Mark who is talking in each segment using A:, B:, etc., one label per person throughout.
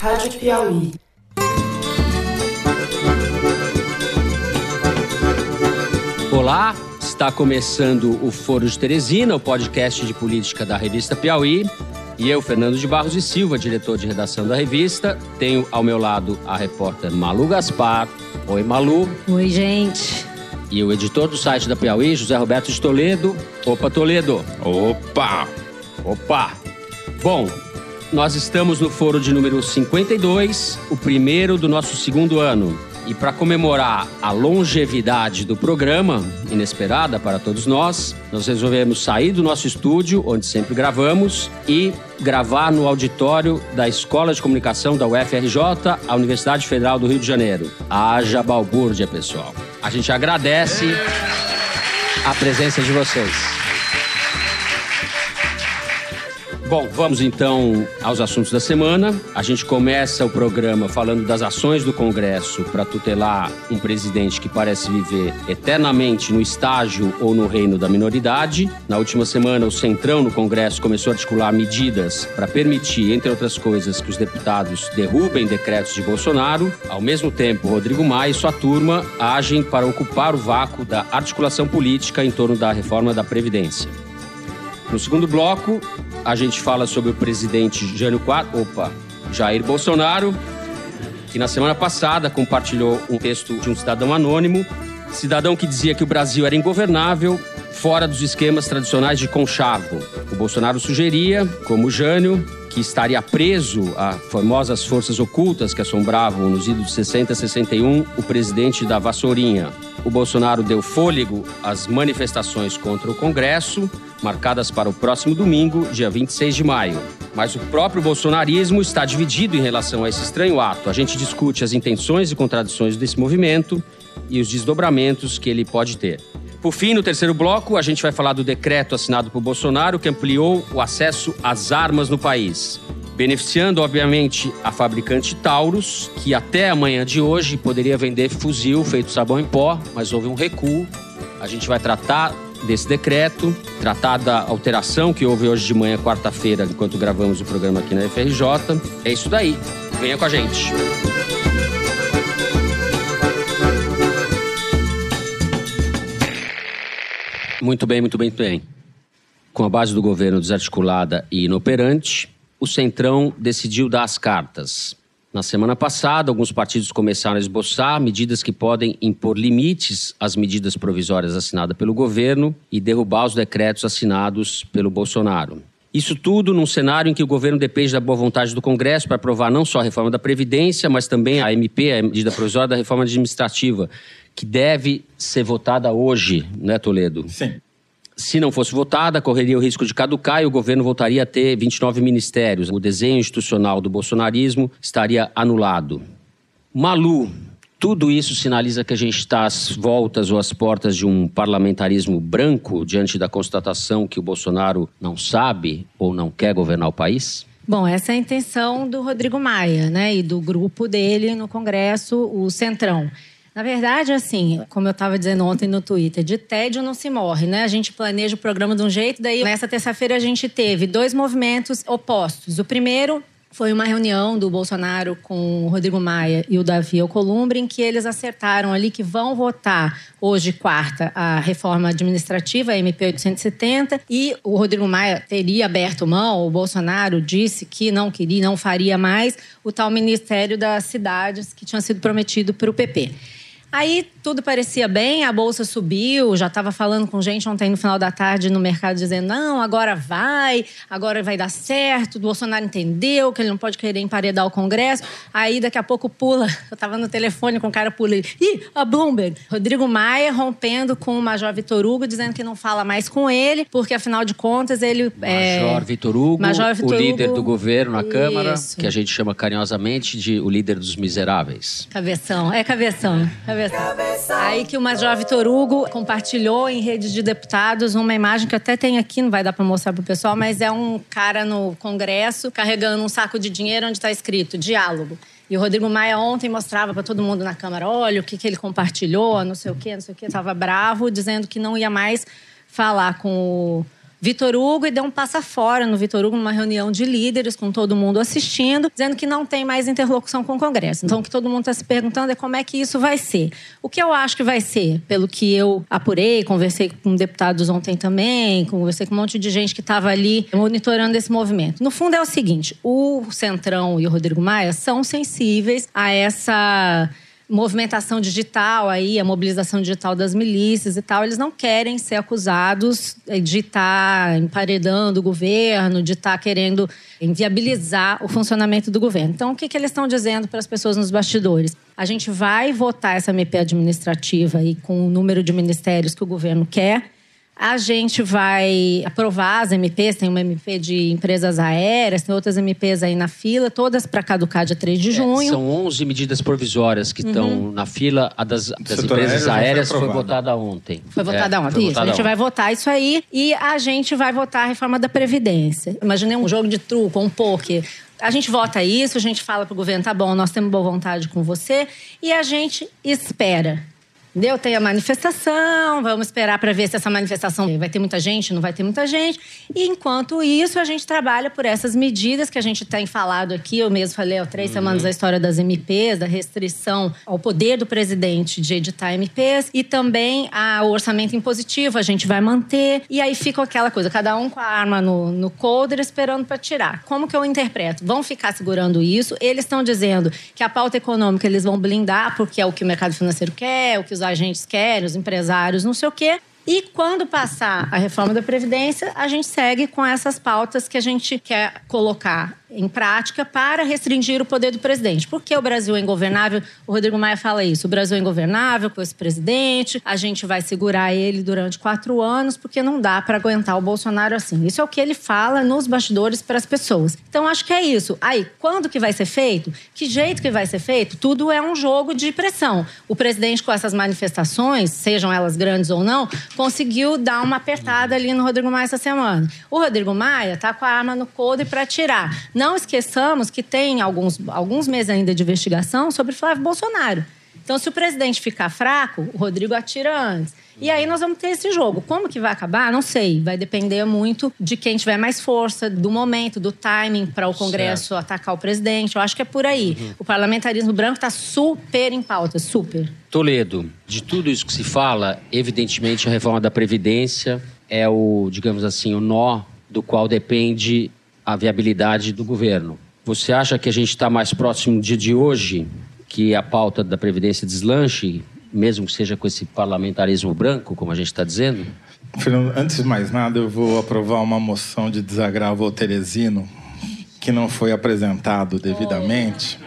A: Rádio Piauí.
B: Olá, está começando o Foro de Teresina, o podcast de política da revista Piauí. E eu, Fernando de Barros e Silva, diretor de redação da revista, tenho ao meu lado a repórter Malu Gaspar. Oi, Malu.
C: Oi, gente.
B: E o editor do site da Piauí, José Roberto de Toledo. Opa, Toledo.
D: Opa!
B: Opa! Bom, nós estamos no foro de número 52, o primeiro do nosso segundo ano. E para comemorar a longevidade do programa, inesperada para todos nós, nós resolvemos sair do nosso estúdio, onde sempre gravamos, e gravar no auditório da Escola de Comunicação da UFRJ, a Universidade Federal do Rio de Janeiro. Haja balbúrdia, pessoal. A gente agradece a presença de vocês. Bom, vamos então aos assuntos da semana. A gente começa o programa falando das ações do Congresso para tutelar um presidente que parece viver eternamente no estágio ou no reino da minoridade. Na última semana, o Centrão no Congresso começou a articular medidas para permitir, entre outras coisas, que os deputados derrubem decretos de Bolsonaro. Ao mesmo tempo, Rodrigo Maia e sua turma agem para ocupar o vácuo da articulação política em torno da reforma da Previdência. No segundo bloco, a gente fala sobre o presidente Jânio Quadro, opa, Jair Bolsonaro, que na semana passada compartilhou um texto de um cidadão anônimo, cidadão que dizia que o Brasil era ingovernável, fora dos esquemas tradicionais de conchavo. O Bolsonaro sugeria, como Jânio, que estaria preso a famosas forças ocultas que assombravam nos idos de 60 e 61 o presidente da Vassourinha. O Bolsonaro deu fôlego às manifestações contra o Congresso, marcadas para o próximo domingo, dia 26 de maio. Mas o próprio bolsonarismo está dividido em relação a esse estranho ato. A gente discute as intenções e contradições desse movimento e os desdobramentos que ele pode ter. Por fim, no terceiro bloco, a gente vai falar do decreto assinado por Bolsonaro que ampliou o acesso às armas no país. Beneficiando, obviamente, a fabricante Taurus, que até amanhã de hoje poderia vender fuzil feito sabão em pó, mas houve um recuo. A gente vai tratar desse decreto, tratar da alteração que houve hoje de manhã, quarta-feira, enquanto gravamos o programa aqui na FRJ. É isso daí. Venha com a gente. Muito bem, muito bem, muito bem. Com a base do governo desarticulada e inoperante, o Centrão decidiu dar as cartas. Na semana passada, alguns partidos começaram a esboçar medidas que podem impor limites às medidas provisórias assinadas pelo governo e derrubar os decretos assinados pelo Bolsonaro. Isso tudo num cenário em que o governo depende da boa vontade do Congresso para aprovar não só a reforma da Previdência, mas também a MP, a medida provisória da reforma administrativa, que deve ser votada hoje, né, Toledo?
D: Sim.
B: Se não fosse votada, correria o risco de caducar e o governo voltaria a ter 29 ministérios. O desenho institucional do bolsonarismo estaria anulado. Malu, tudo isso sinaliza que a gente está às voltas ou às portas de um parlamentarismo branco diante da constatação que o Bolsonaro não sabe ou não quer governar o país?
C: Bom, essa é a intenção do Rodrigo Maia, né, e do grupo dele no Congresso, o Centrão. Na verdade, assim, como eu estava dizendo ontem no Twitter, de tédio não se morre, né? A gente planeja o programa de um jeito, daí nessa terça-feira a gente teve dois movimentos opostos. O primeiro foi uma reunião do Bolsonaro com o Rodrigo Maia e o Davi Alcolumbre, em que eles acertaram ali que vão votar hoje, quarta, a reforma administrativa, a MP 870, e o Rodrigo Maia teria aberto mão, o Bolsonaro disse que não queria, não faria mais o tal Ministério das Cidades que tinha sido prometido para o PP. Aí tudo parecia bem, a bolsa subiu, já estava falando com gente ontem no final da tarde no mercado dizendo: não, agora vai, agora vai dar certo. O Bolsonaro entendeu que ele não pode querer emparedar o Congresso. Aí daqui a pouco pula, eu estava no telefone com o cara pula, ih, a Bloomberg. Rodrigo Maia rompendo com o Major Vitor Hugo, dizendo que não fala mais com ele, porque afinal de contas ele.
B: Major é... Vitor Hugo,
C: Major Vitor
B: o líder
C: Hugo...
B: do governo na
C: Isso.
B: Câmara, que a gente chama carinhosamente de o líder dos miseráveis.
C: Cabeção, é cabeção, cabeção. Aí que o Major Vitor Hugo compartilhou em rede de deputados uma imagem que até tenho aqui, não vai dar para mostrar pro pessoal, mas é um cara no Congresso carregando um saco de dinheiro onde está escrito diálogo. E o Rodrigo Maia ontem mostrava para todo mundo na Câmara, olha o que, que ele compartilhou, não sei o quê, não sei o quê. Estava bravo, dizendo que não ia mais falar com o Vitor Hugo e deu um passa fora no Vitor Hugo numa reunião de líderes com todo mundo assistindo, dizendo que não tem mais interlocução com o Congresso. Então, o que todo mundo está se perguntando é como é que isso vai ser. O que eu acho que vai ser, pelo que eu apurei, conversei com deputados ontem também, conversei com um monte de gente que estava ali monitorando esse movimento. No fundo é o seguinte: o Centrão e o Rodrigo Maia são sensíveis a essa movimentação digital aí, a mobilização digital das milícias e tal, eles não querem ser acusados de estar tá emparedando o governo, de estar tá querendo inviabilizar o funcionamento do governo. Então, o que, que eles estão dizendo para as pessoas nos bastidores? A gente vai votar essa MP administrativa aí com o número de ministérios que o governo quer, a gente vai aprovar as MPs, tem uma MP de empresas aéreas, tem outras MPs aí na fila, todas para caducar dia 3 de é, junho.
B: É, são 11 medidas provisórias que estão uhum. na fila. A das, das empresas aéreas foi, foi, votada ontem.
C: Foi votada é, ontem, foi isso. Votada a gente ontem. vai votar isso aí e a gente vai votar a reforma da Previdência. Imaginei um jogo de truco, um poker. A gente vota isso, a gente fala para o governo, tá bom, nós temos boa vontade com você, e a gente espera Entendeu? Tem a manifestação, vamos esperar para ver se essa manifestação vai ter muita gente, não vai ter muita gente. E enquanto isso, a gente trabalha por essas medidas que a gente tem falado aqui. Eu mesmo falei há três uhum. semanas a história das MPs, da restrição ao poder do presidente de editar MPs e também o orçamento impositivo, a gente vai manter. E aí fica aquela coisa, cada um com a arma no, no coldre esperando para tirar. Como que eu interpreto? Vão ficar segurando isso. Eles estão dizendo que a pauta econômica eles vão blindar, porque é o que o mercado financeiro quer, o que os agentes querem, os empresários, não sei o quê. E quando passar a reforma da Previdência, a gente segue com essas pautas que a gente quer colocar em prática para restringir o poder do presidente. Porque o Brasil é ingovernável, o Rodrigo Maia fala isso, o Brasil é ingovernável com esse presidente, a gente vai segurar ele durante quatro anos, porque não dá para aguentar o Bolsonaro assim. Isso é o que ele fala nos bastidores para as pessoas. Então, acho que é isso. Aí, quando que vai ser feito? Que jeito que vai ser feito? Tudo é um jogo de pressão. O presidente, com essas manifestações, sejam elas grandes ou não, conseguiu dar uma apertada ali no Rodrigo Maia essa semana. O Rodrigo Maia está com a arma no coldre para tirar. Não esqueçamos que tem alguns, alguns meses ainda de investigação sobre Flávio Bolsonaro. Então, se o presidente ficar fraco, o Rodrigo atira antes. E aí nós vamos ter esse jogo. Como que vai acabar? Não sei. Vai depender muito de quem tiver mais força, do momento, do timing para o Congresso certo. atacar o presidente. Eu acho que é por aí. Uhum. O parlamentarismo branco está super em pauta, super.
B: Toledo, de tudo isso que se fala, evidentemente a reforma da Previdência é o, digamos assim, o nó do qual depende a viabilidade do governo. Você acha que a gente está mais próximo dia de hoje, que a pauta da Previdência deslanche, mesmo que seja com esse parlamentarismo branco, como a gente está dizendo?
A: Fernando, antes de mais nada, eu vou aprovar uma moção de desagravo ao Teresino, que não foi apresentado devidamente.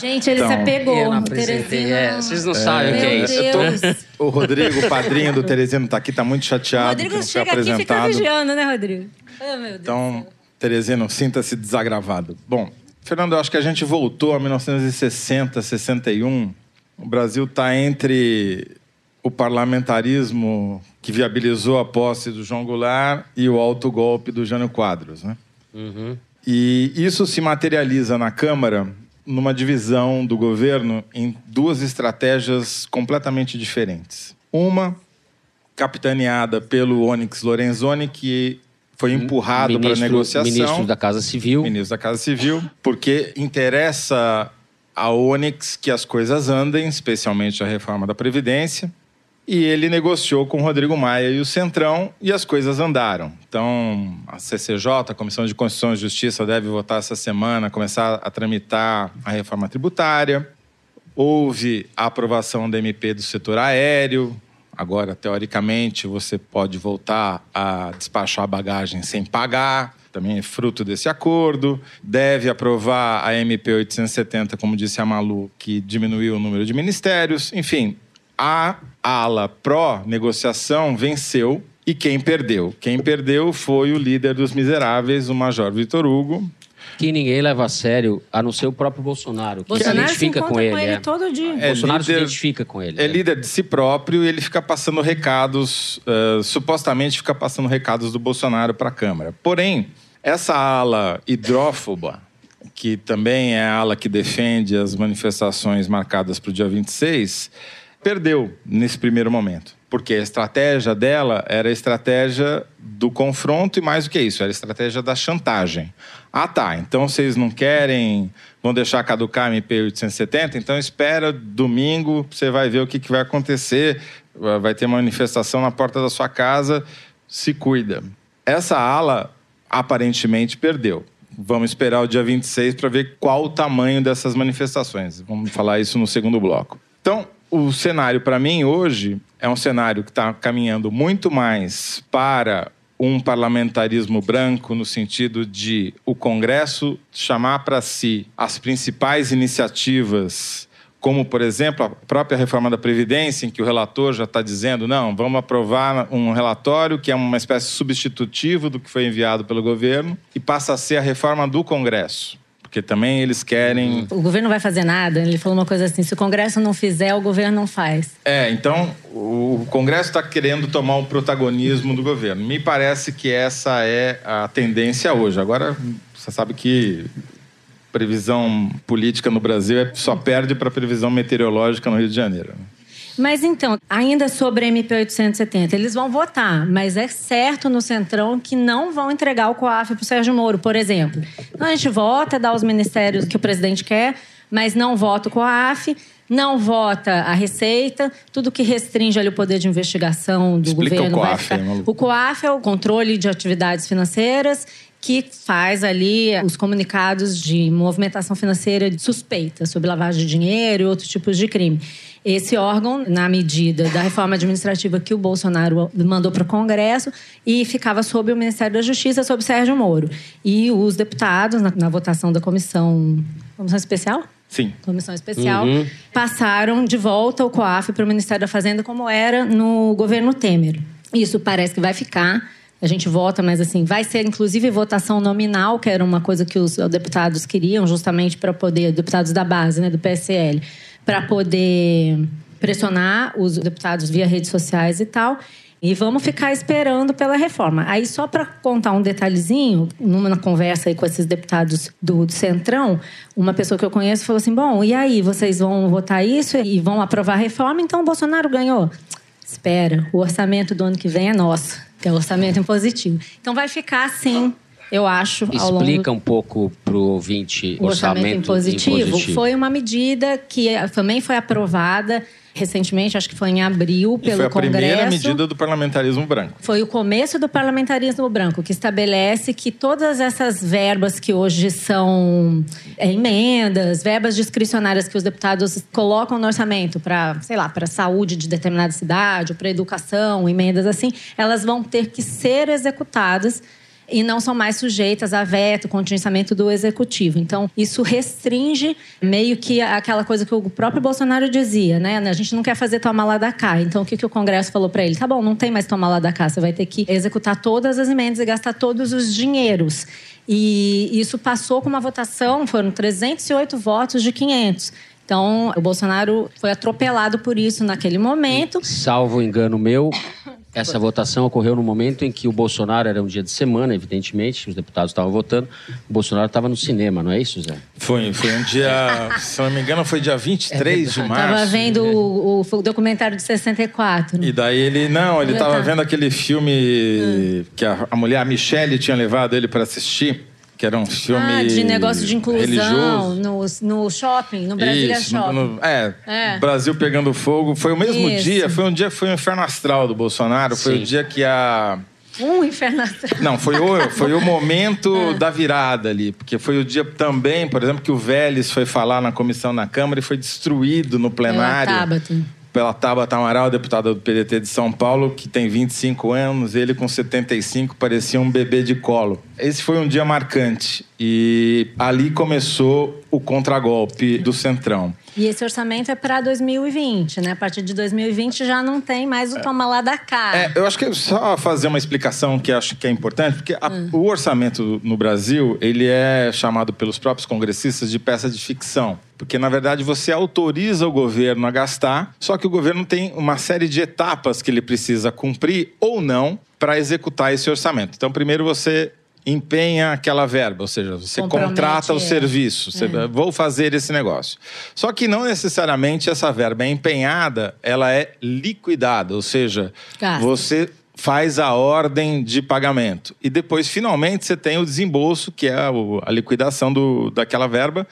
C: Gente, ele então, se apegou. no Teresino.
B: É, vocês não é, sabem o que é isso.
A: Tô, o Rodrigo, o padrinho do Teresino, está aqui, está muito chateado. O
C: Rodrigo
A: que não
C: chega
A: foi apresentado.
C: aqui e fica vigiando, né, Rodrigo? Oh, meu Deus
A: então, Teresino, sinta-se desagravado. Bom, Fernando, eu acho que a gente voltou a 1960, 61. O Brasil está entre o parlamentarismo que viabilizou a posse do João Goulart e o autogolpe do Jânio Quadros. Né? Uhum. E isso se materializa na Câmara numa divisão do governo em duas estratégias completamente diferentes. Uma, capitaneada pelo Onyx Lorenzoni, que foi empurrado para negociação.
B: Ministro da Casa Civil.
A: Ministro da Casa Civil, porque interessa a Onyx que as coisas andem, especialmente a reforma da Previdência. E ele negociou com o Rodrigo Maia e o Centrão e as coisas andaram. Então, a CCJ, a Comissão de Constituição e Justiça, deve votar essa semana, começar a tramitar a reforma tributária. Houve a aprovação da MP do setor aéreo, Agora, teoricamente, você pode voltar a despachar a bagagem sem pagar, também é fruto desse acordo. Deve aprovar a MP 870, como disse a Malu, que diminuiu o número de ministérios. Enfim, a ala pró-negociação venceu e quem perdeu? Quem perdeu foi o líder dos miseráveis, o Major Vitor Hugo,
B: que ninguém leva a sério, a não ser o próprio Bolsonaro, que
C: Bolsonaro
B: se identifica
C: se
B: com ele.
C: Com ele é. todo dia.
B: É Bolsonaro líder, se identifica com ele.
A: É, é líder de si próprio e ele fica passando recados, uh, supostamente fica passando recados do Bolsonaro para a Câmara. Porém, essa ala hidrófoba, que também é a ala que defende as manifestações marcadas para o dia 26, perdeu nesse primeiro momento. Porque a estratégia dela era a estratégia do confronto e mais do que isso, era a estratégia da chantagem. Ah, tá, então vocês não querem, vão deixar caducar a MP 870, então espera domingo, você vai ver o que, que vai acontecer, vai ter manifestação na porta da sua casa, se cuida. Essa ala aparentemente perdeu. Vamos esperar o dia 26 para ver qual o tamanho dessas manifestações. Vamos falar isso no segundo bloco. Então, o cenário para mim hoje é um cenário que está caminhando muito mais para um parlamentarismo branco no sentido de o Congresso chamar para si as principais iniciativas, como, por exemplo, a própria reforma da Previdência, em que o relator já está dizendo: não, vamos aprovar um relatório que é uma espécie substitutivo do que foi enviado pelo governo, e passa a ser a reforma do Congresso. Porque também eles querem.
C: O governo não vai fazer nada. Ele falou uma coisa assim: se o Congresso não fizer, o governo não faz.
A: É, então o Congresso está querendo tomar o protagonismo do governo. Me parece que essa é a tendência hoje. Agora, você sabe que previsão política no Brasil é, só perde para previsão meteorológica no Rio de Janeiro. Né?
C: Mas então, ainda sobre a MP 870, eles vão votar, mas é certo no Centrão que não vão entregar o COAF para o Sérgio Moro, por exemplo. Então a gente vota, dá os ministérios que o presidente quer, mas não vota o COAF, não vota a Receita, tudo que restringe ali o poder de investigação do
A: Explica
C: governo
A: o COAF,
C: vai ficar. o COAF é o controle de atividades financeiras que faz ali os comunicados de movimentação financeira suspeita sobre lavagem de dinheiro e outros tipos de crime. Esse órgão, na medida da reforma administrativa que o Bolsonaro mandou para o Congresso, e ficava sob o Ministério da Justiça, sob Sérgio Moro. E os deputados, na, na votação da comissão. Comissão especial?
A: Sim.
C: Comissão especial, passaram de volta o COAF para o Ministério da Fazenda, como era no governo Temer. Isso parece que vai ficar. A gente vota, mas assim, vai ser inclusive votação nominal, que era uma coisa que os deputados queriam, justamente para poder, deputados da base, né, do PSL, para poder pressionar os deputados via redes sociais e tal. E vamos ficar esperando pela reforma. Aí, só para contar um detalhezinho, numa conversa aí com esses deputados do, do, Centrão, uma pessoa que eu conheço falou assim: Bom, e aí, vocês vão votar isso e vão aprovar a reforma? Então, o Bolsonaro ganhou. Espera, o orçamento do ano que vem é nosso, que é o orçamento impositivo. Então, vai ficar assim. Eu acho. ao
B: Explica
C: longo...
B: um pouco para o ouvinte
C: O orçamento,
B: orçamento
C: impositivo,
B: impositivo.
C: foi uma medida que também foi aprovada recentemente, acho que foi em abril,
A: E
C: pelo
A: foi a
C: Congresso.
A: primeira medida do parlamentarismo branco.
C: Foi o começo do parlamentarismo branco, que estabelece que todas essas verbas que hoje são é, emendas, verbas discricionárias que os deputados colocam no orçamento para, sei lá, para saúde de determinada cidade, para educação, emendas assim, elas vão ter que ser executadas e não são mais sujeitas a veto, contingenciamento do executivo. Então, isso restringe meio que aquela coisa que o próprio Bolsonaro dizia, né? A gente não quer fazer toma lá da cá. Então, o que, que o Congresso falou para ele? Tá bom, não tem mais toma lá da cá, você vai ter que executar todas as emendas e gastar todos os dinheiros. E isso passou com uma votação, foram 308 votos de 500. Então, o Bolsonaro foi atropelado por isso naquele momento.
B: Salvo engano meu, essa votação ocorreu no momento em que o Bolsonaro era um dia de semana, evidentemente, os deputados estavam votando. O Bolsonaro estava no cinema, não é isso, Zé?
A: Foi, foi um dia, se não me engano, foi dia 23 de março.
C: Estava vendo o, o documentário de 64.
A: E daí ele, não, ele estava
C: tava.
A: vendo aquele filme que a, a mulher, a Michelle, tinha levado ele para assistir, que era um filme
C: Ah, de negócio de inclusão
A: religioso.
C: no, no shopping, no Brasília
A: Isso,
C: Shopping.
A: no- é,
C: É.
A: Brasil pegando fogo. Foi o mesmo
C: Isso.
A: dia, foi um dia que foi o inferno astral do Bolsonaro. Foi
B: Sim.
A: o dia que a.
C: Um inferno astral.
A: Não, foi o, foi o momento
C: É.
A: da virada ali. Porque foi o dia também, por exemplo, que o Vélez foi falar na comissão na Câmara e foi destruído no plenário.
C: Tabata.
A: Pela Tabata Amaral, deputada do PDT de São Paulo, que tem 25 anos, ele com 75 parecia um bebê de colo. Esse foi um dia marcante e ali começou o contragolpe do Centrão.
C: E esse orçamento é para 2020, né? A partir de 2020 já não tem mais o toma lá da cá.
A: É, eu acho que só fazer uma explicação que acho que é importante, porque a- o orçamento no Brasil, ele é chamado pelos próprios congressistas de peça de ficção. Porque, na verdade, você autoriza o governo a gastar, só que o governo tem uma série de etapas que ele precisa cumprir ou não para executar esse orçamento. Então, primeiro você empenha aquela verba, ou seja, você contrata o
C: é.
A: serviço, você, vou fazer esse negócio. Só que não necessariamente essa verba é empenhada, ela é liquidada, ou seja,
C: Gasta.
A: você faz a ordem de pagamento. E depois, finalmente, você tem o desembolso, que é a liquidação do, daquela verba.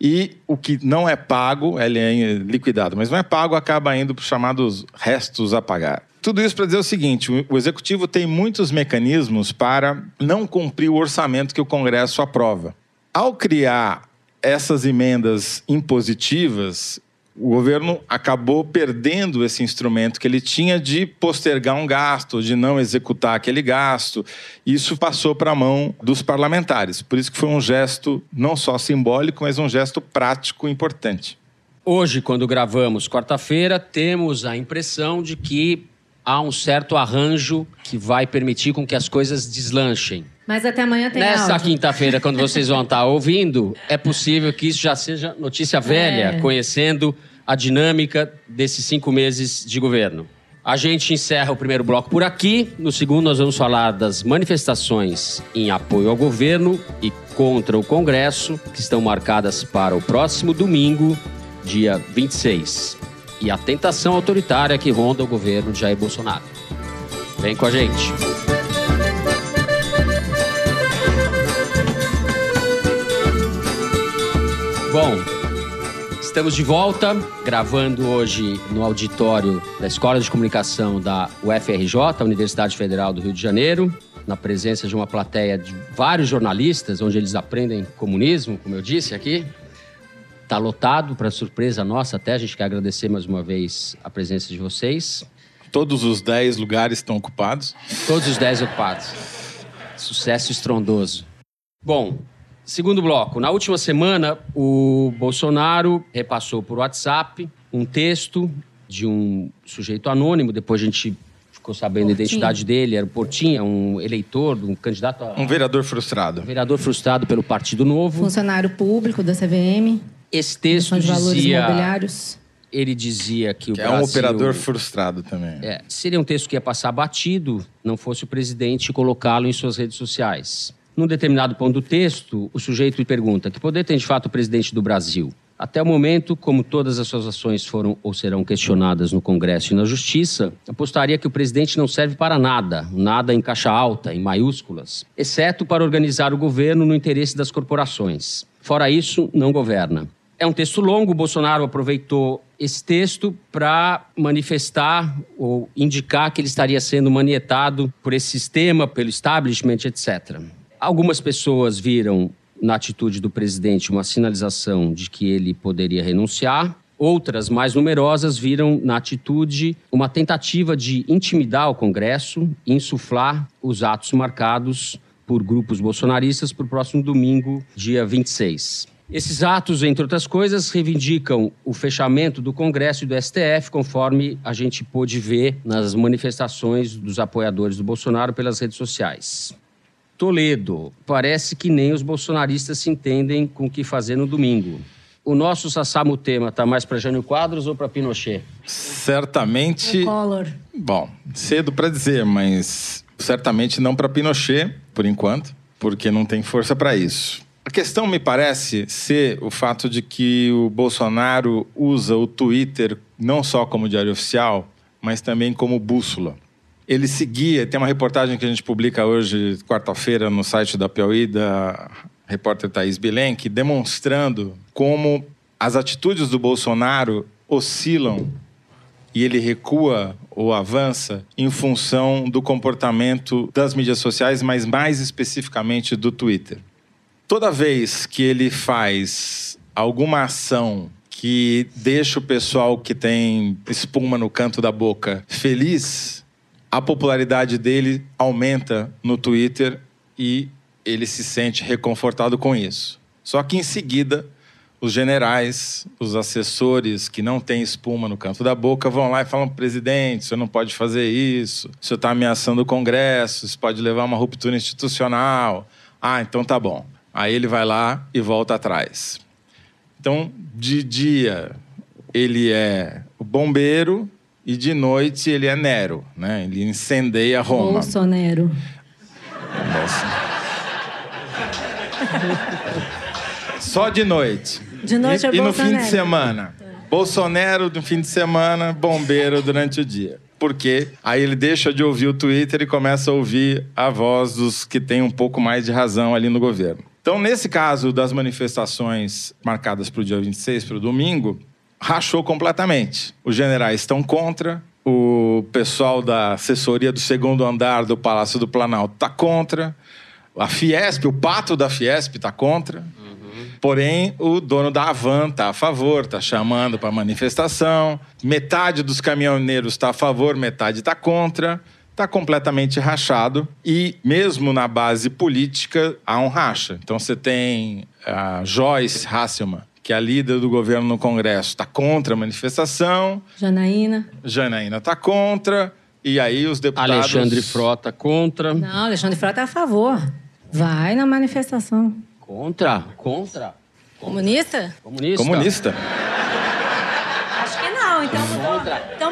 A: E o que não é pago, ele é liquidado, mas não é pago, acaba indo para os chamados restos a pagar. Tudo isso para dizer o seguinte: o- executivo tem muitos mecanismos para não cumprir o orçamento que o Congresso aprova. Ao criar essas emendas impositivas, o governo acabou perdendo esse instrumento que ele tinha de postergar um gasto, de não executar aquele gasto. Isso passou para a mão dos parlamentares. Por isso que foi um gesto não só simbólico, mas um gesto prático importante.
B: Hoje, quando gravamos quarta-feira, temos a impressão de que há um certo arranjo que vai permitir com que as coisas deslanchem.
C: Mas até amanhã tem
B: Nessa quinta-feira, quando vocês vão estar ouvindo, é possível que isso já seja notícia velha,
C: É.
B: conhecendo a dinâmica desses cinco meses de governo. A gente encerra o primeiro bloco por aqui. No segundo, nós vamos falar das manifestações em apoio ao governo e contra o Congresso, que estão marcadas para o próximo domingo, dia 26. E a tentação autoritária que ronda o governo de Jair Bolsonaro. Vem com a gente. Bom, estamos de volta, gravando hoje no auditório da Escola de Comunicação da UFRJ, Universidade Federal do Rio de Janeiro, na presença de uma plateia de vários jornalistas, onde eles aprendem comunismo, como eu disse aqui. Está lotado, para surpresa nossa até, a gente quer agradecer mais uma vez a presença de vocês.
A: Todos os 10 lugares estão ocupados.
B: Todos os 10 ocupados. Sucesso estrondoso. Bom, segundo bloco. Na última semana, o Bolsonaro repassou por WhatsApp um texto de um sujeito anônimo. Depois a gente ficou sabendo a
C: Portinho.
B: identidade dele. Era o Portinha, um eleitor, um candidato a
A: Um vereador frustrado.
B: vereador frustrado pelo Partido Novo.
C: Funcionário público da CVM,
B: Esse texto
C: de Valores
B: dizia...
C: Imobiliários.
B: Ele dizia que o
A: Que é um
B: Brasil...
A: operador frustrado também.
B: É, seria um texto que ia passar batido, não fosse o presidente colocá-lo em suas redes sociais. Num determinado ponto do texto, o sujeito lhe pergunta: que poder tem de fato o presidente do Brasil? Até o momento, como todas as suas ações foram ou serão questionadas no Congresso e na Justiça, apostaria que o presidente não serve para nada, nada em caixa alta, em maiúsculas, exceto para organizar o governo no interesse das corporações. Fora isso, não governa. É um texto longo, Bolsonaro aproveitou esse texto para manifestar ou indicar que ele estaria sendo manietado por esse sistema, pelo establishment, etc. Algumas pessoas viram na atitude do presidente uma sinalização de que ele poderia renunciar. Outras, mais numerosas, viram na atitude uma tentativa de intimidar o Congresso insuflar os atos marcados por grupos bolsonaristas para o próximo domingo, dia 26. Esses atos, entre outras coisas, reivindicam o fechamento do Congresso e do STF, conforme a gente pôde ver nas manifestações dos apoiadores do Bolsonaro pelas redes sociais. Toledo, parece que nem os bolsonaristas se entendem com o que fazer no domingo. O nosso Sassamutema está mais para Jânio Quadros ou para Pinochet?
A: Certamente.
C: Collor.
A: Bom, cedo para dizer, mas certamente não para Pinochet, por enquanto, porque não tem força para isso. A questão me parece ser o fato de que o Bolsonaro usa o Twitter não só como diário oficial, mas também como bússola. Ele seguia, tem uma reportagem que a gente publica hoje, quarta-feira, no site da Piauí, da repórter Thaís Bilenque, demonstrando como as atitudes do Bolsonaro oscilam e ele recua ou avança em função do comportamento das mídias sociais, mas mais especificamente do Twitter. Toda vez que ele faz alguma ação que deixa o pessoal que tem espuma no canto da boca feliz, a popularidade dele aumenta no Twitter e ele se sente reconfortado com isso. Só que em seguida, os generais, os assessores que não têm espuma no canto da boca vão lá e falam: presidente, você não pode fazer isso, senhor está ameaçando o Congresso, isso pode levar a uma ruptura institucional. Ah, então tá bom. Aí ele vai lá e volta atrás. Então, de dia, ele é o bombeiro e de noite ele é Nero, né? Ele incendeia Roma.
C: Bolsonaro.
A: Só de noite.
C: De noite
A: e,
C: é
A: E no fim de semana. Bolsonaro no fim de semana, bombeiro durante o dia. Porque aí ele deixa de ouvir o Twitter e começa a ouvir a voz dos que têm um pouco mais de razão ali no governo. Então, nesse caso das manifestações marcadas para o dia 26, para o domingo, rachou completamente. Os generais estão contra, o pessoal da assessoria do segundo andar do Palácio do Planalto está contra, a Fiesp, o pato da Fiesp está contra. Porém, o dono da Avan está a favor, está chamando para manifestação. Metade dos caminhoneiros está a favor, metade está contra. Está completamente rachado. E, mesmo na base política, há um racha. Então, você tem a Joyce Hasselman, que é a líder do governo no Congresso, está contra a manifestação.
C: Janaína.
A: Janaína está contra. E aí, os deputados.
B: Alexandre Frota contra.
C: Não, Alexandre Frota é a favor. Vai na manifestação.
B: Contra? Contra?
C: Comunista?
B: Comunista?
A: Comunista.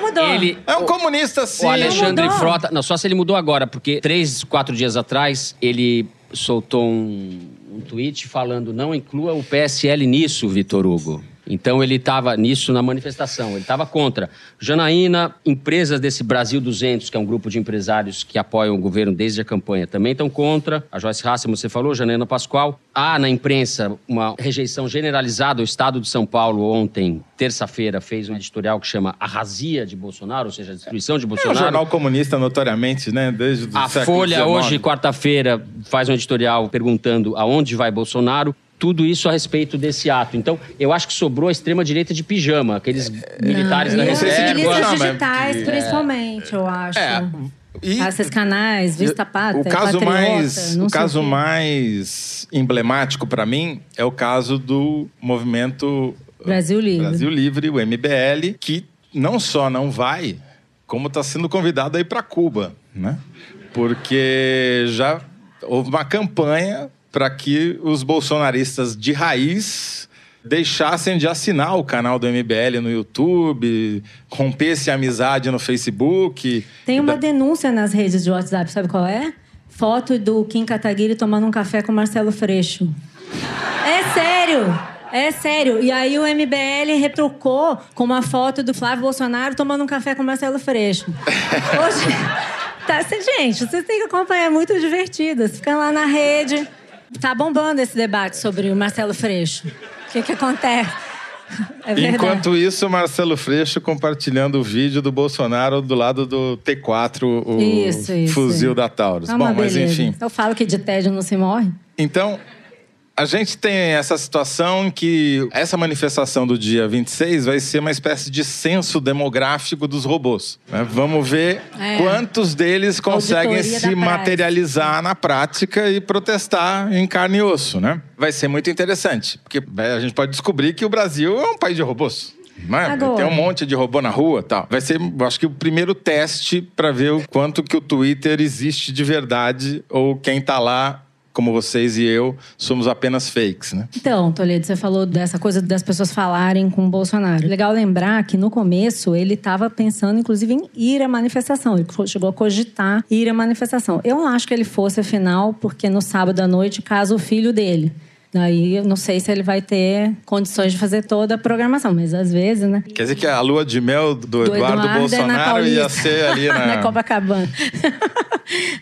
C: Mudou.
B: Ele,
A: É um comunista, sim.
B: O Alexandre. Frota. Não, só se ele mudou agora, porque três, quatro dias atrás ele soltou um, um tweet falando: não inclua o PSL nisso, Vitor Hugo. Então ele estava nisso na manifestação, ele estava contra. Janaína, empresas desse Brasil 200, que é um grupo de empresários que apoiam o governo desde a campanha, também estão contra. A Joyce Hasselman, você falou, Janaína Pascoal. Há na imprensa uma rejeição generalizada. O Estado de São Paulo, ontem, terça-feira, fez um editorial que chama A Razia de Bolsonaro, ou seja, a destruição de
A: É um
B: Bolsonaro.
A: jornal comunista, notoriamente, né? Desde o
B: A Folha,
A: XIX.
B: hoje, quarta-feira, faz um editorial perguntando aonde vai Bolsonaro. Tudo isso a respeito desse ato. Então, eu acho que sobrou a extrema-direita de pijama, aqueles militares da
C: e
A: se de
B: reserva.
A: pijama,
C: digitais,
A: porque-
C: principalmente, eu acho.
A: É. E
C: Esses canais, Vista Pátria,
A: o caso
C: Patriota,
A: mais
C: não
A: o caso
C: quê.
A: mais emblemático para mim é o caso do movimento
C: Brasil Livre.
A: Brasil Livre, o MBL, que não só não vai, como está sendo convidado a ir para Cuba, né? Porque já houve uma campanha para que os bolsonaristas de raiz deixassem de assinar o canal do MBL no YouTube, rompesse a amizade no Facebook.
C: Tem uma denúncia nas redes de WhatsApp, sabe qual é? Foto do Kim Kataguiri tomando um café com Marcelo Freixo. É sério! É sério. E aí o MBL retrucou com uma foto do Flávio Bolsonaro tomando um café com Marcelo Freixo. Hoje. Tá, gente, vocês têm que acompanhar, é muito divertido. Você fica lá na rede. Tá bombando esse debate sobre o Marcelo Freixo. O que, que acontece? É.
A: Enquanto isso, o Marcelo Freixo compartilhando o vídeo do Bolsonaro do lado do T4, o
C: Isso, isso.
A: fuzil da Taurus.
C: É
A: Bom, mas
C: beleza.
A: enfim.
C: Eu falo que de tédio não se morre.
A: Então, a gente tem essa situação em que essa manifestação do dia 26 vai ser uma espécie de censo demográfico dos robôs. né? Vamos ver
C: É.
A: quantos deles conseguem
C: Auditoria
A: se materializar na prática e protestar em carne e osso, né? Vai ser muito interessante, porque vai- a gente pode descobrir que o Brasil é um país de robôs. Né?
C: Agora.
A: Tem um monte de robô na rua tal. Vai ser, eu acho que, o primeiro teste para ver o quanto que o Twitter existe de verdade ou quem tá lá como vocês e eu, somos apenas fakes, né?
C: Então, Toledo, você falou dessa coisa das pessoas falarem com o Bolsonaro. Legal lembrar que no começo ele estava pensando, inclusive, em ir à manifestação. Ele chegou a cogitar ir à manifestação. Eu não acho que ele fosse, afinal, porque no sábado à noite casa o filho dele. Daí eu não sei se ele vai ter condições de fazer toda a programação, mas às vezes, né?
A: Quer dizer que a lua de mel do,
C: do
A: Eduardo,
C: é na
A: Bolsonaro ia
C: Paulista.
A: ser ali na...
C: na Copacabana.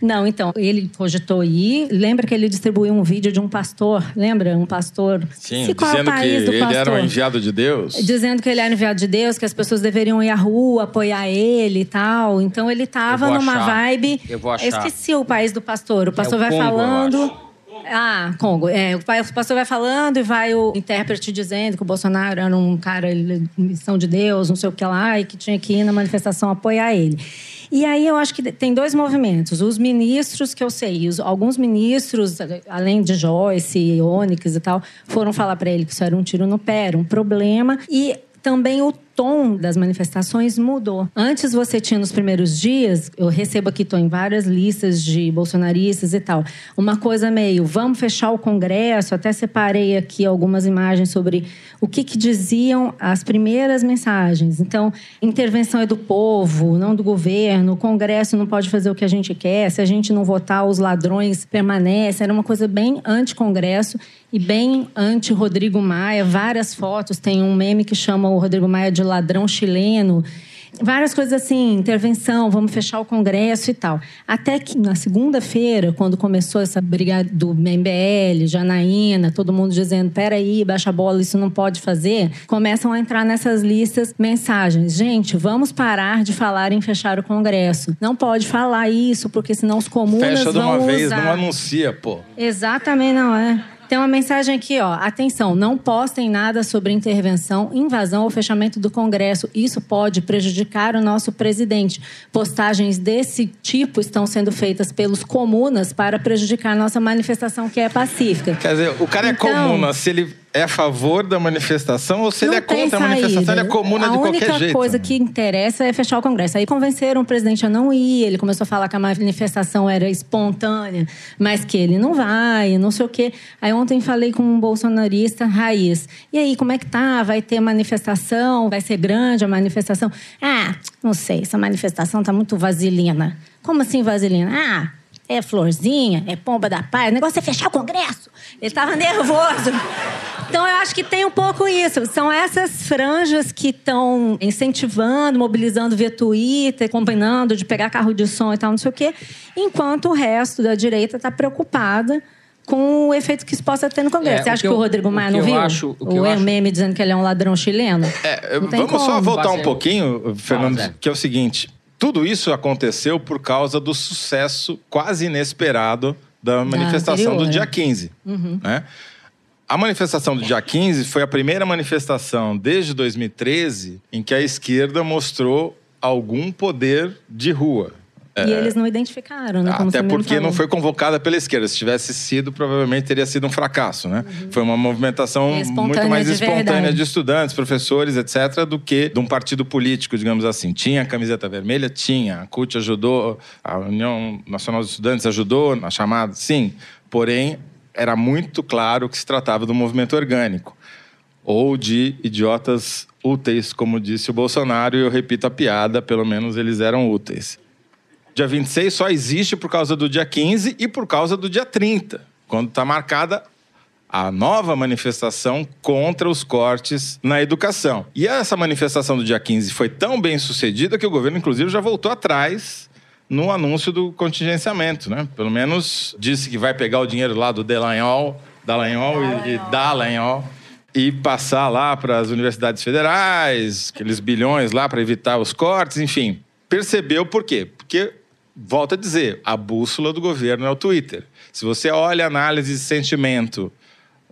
C: Não, então, ele cogitou ir. Lembra que ele distribuiu um vídeo de um pastor? Lembra? Um pastor.
A: Sim,
C: é
A: dizendo que ele era um
C: pastor?
A: enviado de Deus.
C: Dizendo que ele era enviado de Deus, que as pessoas deveriam ir à rua, apoiar ele e tal. Então ele tava numa
B: achar.
C: vibe.
B: Eu vou achar.
C: esqueci o país do pastor. O pastor
B: o
C: vai
B: Congo,
C: falando. Ah, Congo. É, o pastor vai falando e vai o intérprete dizendo que o Bolsonaro era um cara, missão de Deus, não sei o que lá, e que tinha que ir na manifestação apoiar ele. E aí eu acho que tem dois movimentos. Os ministros, que eu sei, os- alguns ministros, além de Joyce, Onyx e tal, foram falar para ele que isso era um tiro no pé, era um problema. E também o tom das manifestações mudou. Antes você tinha nos primeiros dias, eu recebo aqui, estou em várias listas de bolsonaristas e tal, uma coisa meio, vamos fechar o Congresso, até separei aqui algumas imagens sobre o que, que diziam as primeiras mensagens. Então, intervenção é do povo, não do governo, o Congresso não pode fazer o que a gente quer, se a gente não votar, os ladrões permanecem. Era uma coisa bem anti-Congresso e bem anti-Rodrigo Maia. Várias fotos, tem um meme que chama o Rodrigo Maia de ladrão chileno várias coisas assim, intervenção, vamos fechar o Congresso e tal. Até que na segunda-feira, quando começou essa briga do MBL, Janaína, todo mundo dizendo: peraí, baixa a bola, isso não pode fazer, começam a entrar nessas listas mensagens. Gente, vamos parar de falar em fechar o Congresso. Não pode falar isso, porque senão os comunas
A: Fecha de
C: vão
A: uma vez,
C: usar.
A: não anuncia, pô.
C: Exatamente, não é. Tem uma mensagem aqui, ó. Atenção, não postem nada sobre intervenção, invasão ou fechamento do Congresso. Isso pode prejudicar o nosso presidente. Postagens desse tipo estão sendo feitas pelos comunas para prejudicar nossa manifestação, que é pacífica.
A: Quer dizer, o cara
C: Então-
A: é comuna, se ele é a favor da manifestação ou se ele
C: Não
A: é
C: tem
A: contra a manifestação, ele é comuna
C: a
A: de qualquer
C: única
A: jeito.
C: coisa que interessa é fechar o Congresso. Aí convenceram o presidente a não ir, ele começou a falar que a manifestação era espontânea, mas que ele não vai, não sei o quê. Aí ontem falei com um bolsonarista raiz. E aí, como é que tá? Vai ter manifestação? Vai ser grande a manifestação? Ah, não sei, essa manifestação tá muito vaselina. Como assim vaselina? Ah, é florzinha, é pomba da paz, o negócio é fechar o Congresso. Ele estava nervoso. Então, eu acho que tem um pouco isso. São essas franjas que estão incentivando, mobilizando via Twitter, combinando de pegar carro de som e tal, não sei o quê, enquanto o resto da direita está preocupada com o efeito que isso possa ter no Congresso.
B: É,
C: Você acha
B: que
C: que,
B: eu-
C: o Rodrigo Maia
B: que
C: não
B: eu
C: viu?
B: acho- o que
C: o
B: acho-
C: meme dizendo que ele é um ladrão chileno?
A: É, vamos só
C: como.
A: voltar um pouquinho, Fernando, que é o seguinte: tudo isso aconteceu por causa do sucesso quase inesperado da manifestação
C: anterior,
A: do dia
C: é.
A: 15. Né? A manifestação do dia 15 foi a primeira manifestação desde 2013 em que a esquerda mostrou algum poder de rua.
C: E eles não identificaram, né? Como
A: Até porque não foi convocada pela esquerda. Se tivesse sido, provavelmente teria sido um fracasso, né? Foi uma movimentação
C: Uhum.
A: Muito mais
C: de
A: espontânea
C: verdade.
A: de estudantes, professores, etc., do que de um partido político, digamos assim. Tinha a camiseta vermelha? Tinha. A CUT ajudou, a União Nacional dos Estudantes ajudou na chamada? Sim. Porém, era muito claro que se tratava um movimento orgânico. Ou de idiotas úteis, como disse o Bolsonaro, e eu repito a piada, pelo menos eles eram úteis. Dia 26 só existe por causa do dia 15 e por causa do dia 30, quando está marcada a nova manifestação contra os cortes na educação. E essa manifestação do dia 15 foi tão bem sucedida que o governo, inclusive, já voltou atrás no anúncio do contingenciamento, né? Pelo menos disse que vai pegar o dinheiro lá do Delanhol, Dallagnol e, e Dallagnol e passar lá para as universidades federais, aqueles bilhões lá para evitar os cortes, enfim. Percebeu por quê? Porque, volto a dizer, a bússola do governo é o Twitter. Se você olha a análise de sentimento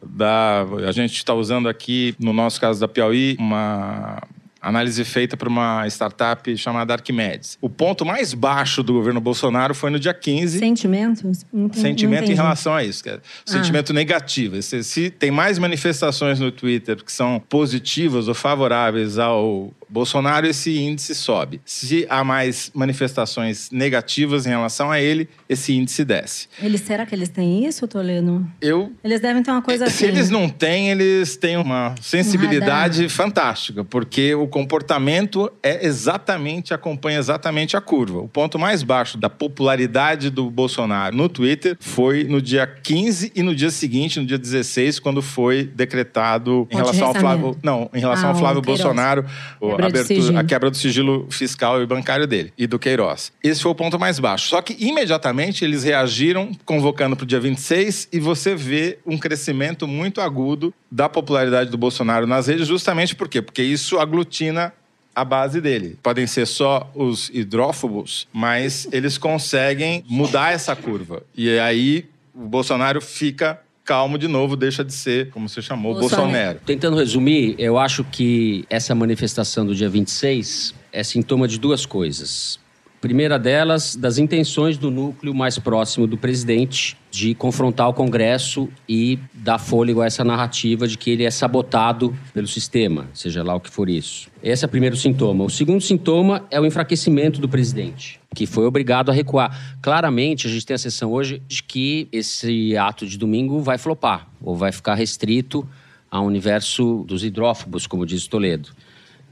A: da. A gente está usando aqui, no nosso caso da Piauí, uma análise feita por uma startup chamada Arquimedes. O ponto mais baixo do governo Bolsonaro foi no dia 15
C: Sentimentos? Não entendi-
A: sentimento em relação a isso. é Sentimento negativo. Se, se tem mais manifestações no Twitter que são positivas ou favoráveis ao Bolsonaro, esse índice sobe. Se há mais manifestações negativas em relação a ele, esse índice desce.
C: Eles, será que eles têm isso, Toledo?
A: Eu
C: Eles devem ter uma coisa
A: se
C: assim.
A: eles não têm, eles têm uma sensibilidade fantástica, porque o comportamento é exatamente, acompanha exatamente a curva. O ponto mais baixo da popularidade do Bolsonaro no Twitter foi no dia 15 e no dia seguinte, no dia 16, quando foi decretado em relação ao Flávio. Não, em relação
C: Ah,
A: ao Flávio. Bolsonaro, o-
C: Quebra
A: abertura-
C: sigilo.
A: a quebra do sigilo fiscal e bancário dele e do Queiroz. Esse foi o ponto mais baixo. Só que imediatamente eles reagiram convocando para o dia 26 e você vê um crescimento muito agudo da popularidade do Bolsonaro nas redes, justamente por quê? Porque isso aglutina a base dele. Podem ser só os hidrófobos, mas eles conseguem mudar essa curva. E aí o Bolsonaro fica calmo de novo, deixa de ser, como você chamou,
C: Bolsonaro.
A: Bolsonaro.
B: Tentando resumir, eu acho que essa manifestação do dia 26 é sintoma de duas coisas. Primeira delas, das intenções do núcleo mais próximo do presidente de confrontar o Congresso e dar fôlego a essa narrativa de que ele é sabotado pelo sistema, seja lá o que for isso. Esse é o primeiro sintoma. O segundo sintoma é o enfraquecimento do presidente, que foi obrigado a recuar. Claramente, a gente tem a sessão hoje de que esse ato de domingo vai flopar, ou vai ficar restrito ao universo dos hidrófobos, como diz Toledo.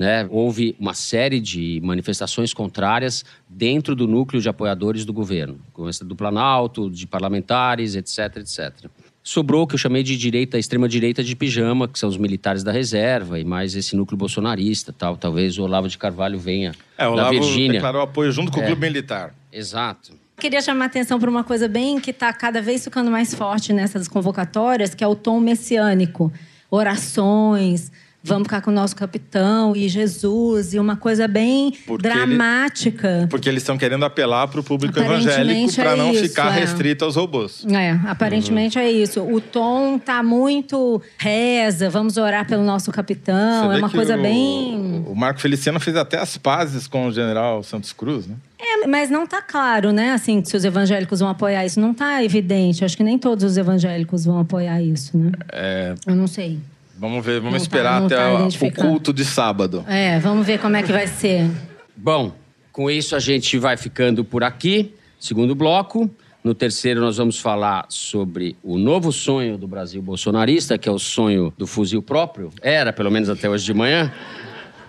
B: Né? Houve uma série de manifestações contrárias dentro do núcleo de apoiadores do governo, do Planalto, de parlamentares, etc, etc. Sobrou o que eu chamei de direita, extrema-direita de pijama, que são os militares da reserva e mais esse núcleo bolsonarista, tal. Talvez o Olavo de Carvalho venha
A: é, o
B: da
A: Olavo
B: Virgínia.
A: declarou apoio junto com é. o clube militar.
B: Exato.
C: Queria chamar a atenção para uma coisa bem que está cada vez ficando mais forte nessas convocatórias, que é o tom messiânico. Orações, vamos ficar com o nosso capitão e Jesus, e uma coisa bem porque dramática.
A: Ele, porque eles estão querendo apelar para o público evangélico para é não isso, ficar é. restrito aos robôs.
C: É, aparentemente uhum. é isso. O tom tá muito reza, vamos orar pelo nosso capitão, é uma coisa
A: o,
C: bem.
A: O Marco Feliciano fez até as pazes com o general Santos Cruz, né?
C: É, mas não tá claro, né? Assim, se os evangélicos vão apoiar isso. Não tá evidente. Acho que nem todos os evangélicos vão apoiar isso, né? É... Eu não sei.
A: Vamos ver, vamos não esperar tá, até tá o culto de sábado.
C: É, vamos ver como é que vai ser.
B: Bom, com isso a gente vai ficando por aqui. Segundo bloco. No terceiro, nós vamos falar sobre o novo sonho do Brasil bolsonarista, que é o sonho do fuzil próprio. Era, pelo menos até hoje de manhã.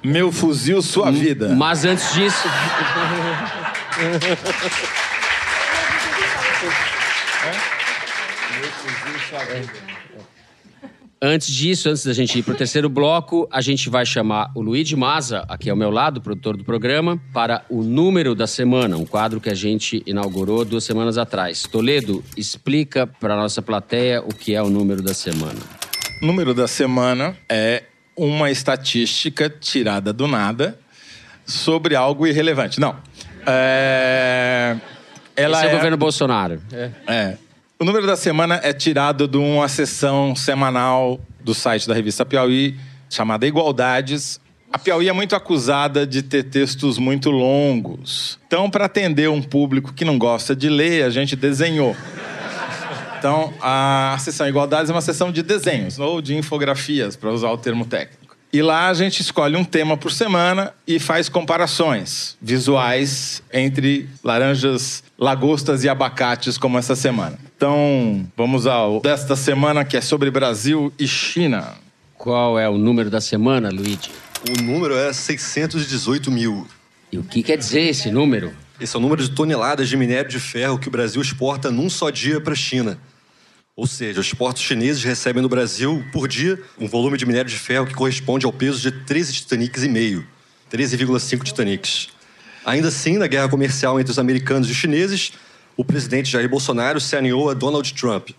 A: Meu fuzil, sua vida.
B: Mas antes disso. Meu fuzil, sua vida. Antes disso, antes da gente ir para o terceiro bloco, a gente vai chamar o Luigi Maza, aqui ao meu lado, produtor do programa, para o número da semana, um quadro que a gente inaugurou duas semanas atrás. Toledo, explica para a nossa plateia o que é o número da semana.
A: O número da semana é uma estatística tirada do nada sobre algo irrelevante. Não. É...
B: Ela Esse é o é... governo Bolsonaro.
A: É. é. O número da semana é tirado de uma sessão semanal do site da revista Piauí, chamada Igualdades. A Piauí é muito acusada de ter textos muito longos. Então, para atender um público que não gosta de ler, a gente desenhou. Então, a sessão Igualdades é uma sessão de desenhos, ou de infografias, para usar o termo técnico. E lá a gente escolhe um tema por semana e faz comparações visuais entre laranjas, lagostas e abacates, como essa semana. Então, vamos ao desta semana que é sobre Brasil e China.
B: Qual é o número da semana, Luigi?
D: O número é 618 mil.
B: E o que quer dizer esse número?
D: Esse é o número de toneladas de minério de ferro que o Brasil exporta num só dia para a China. Ou seja, os portos chineses recebem no Brasil, por dia, um volume de minério de ferro que corresponde ao peso de 13 Titanics e meio. 13,5 Titanics. Ainda assim, na guerra comercial entre os americanos e os chineses, o presidente Jair Bolsonaro se alinhou a Donald Trump.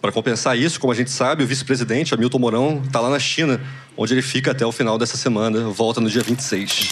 D: Para compensar isso, como a gente sabe, o vice-presidente, Hamilton Mourão, está lá na China, onde ele fica até o final dessa semana, volta no dia 26.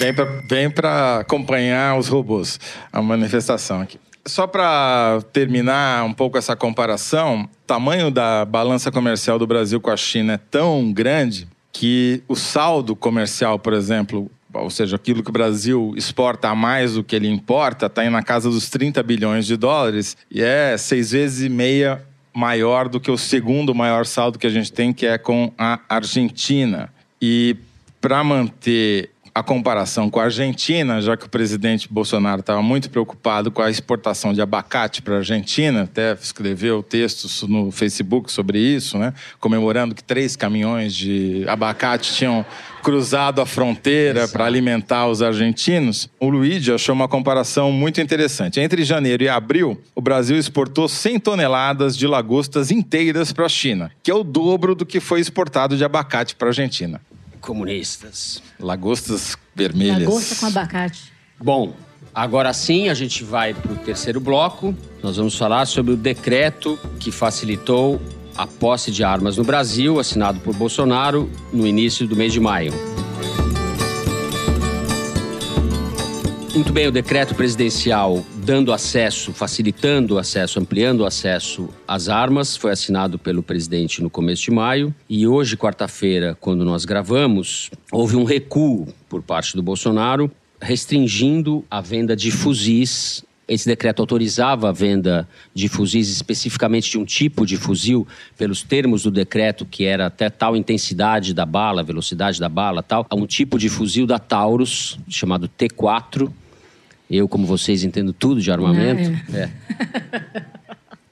A: Vem para acompanhar os robôs, a manifestação aqui. Só para terminar um pouco essa comparação, o tamanho da balança comercial do Brasil com a China é tão grande que o saldo comercial, por exemplo, ou seja, aquilo que o Brasil exporta a mais do que ele importa, está na casa dos 30 bilhões de dólares e é seis vezes e meia maior do que o segundo maior saldo que a gente tem, que é com a Argentina. E para manter a comparação com a Argentina, já que o presidente Bolsonaro estava muito preocupado com a exportação de abacate para a Argentina, até escreveu textos no Facebook sobre isso, né? comemorando que três caminhões de abacate tinham cruzado a fronteira para alimentar os argentinos. O Luigi achou uma comparação muito interessante. Entre janeiro e abril, o Brasil exportou 100 toneladas de lagostas inteiras para a China, que é o dobro do que foi exportado de abacate para a Argentina
B: comunistas.
A: Lagostas vermelhas.
C: Lagosta com abacate.
B: Bom, agora sim a gente vai para o terceiro bloco. Nós vamos falar sobre o decreto que facilitou a posse de armas no Brasil, assinado por Bolsonaro no início do mês de maio. Muito bem, o decreto presidencial dando acesso, facilitando o acesso, ampliando o acesso às armas, foi assinado pelo presidente no começo de maio. E hoje, quarta-feira, quando nós gravamos, houve um recuo por parte do Bolsonaro restringindo a venda de fuzis. Esse decreto autorizava a venda de fuzis, especificamente de um tipo de fuzil, pelos termos do decreto, que era até tal intensidade da bala, velocidade da bala, tal, a um tipo de fuzil da Taurus, chamado T4. Eu, como vocês, entendo tudo de armamento. É.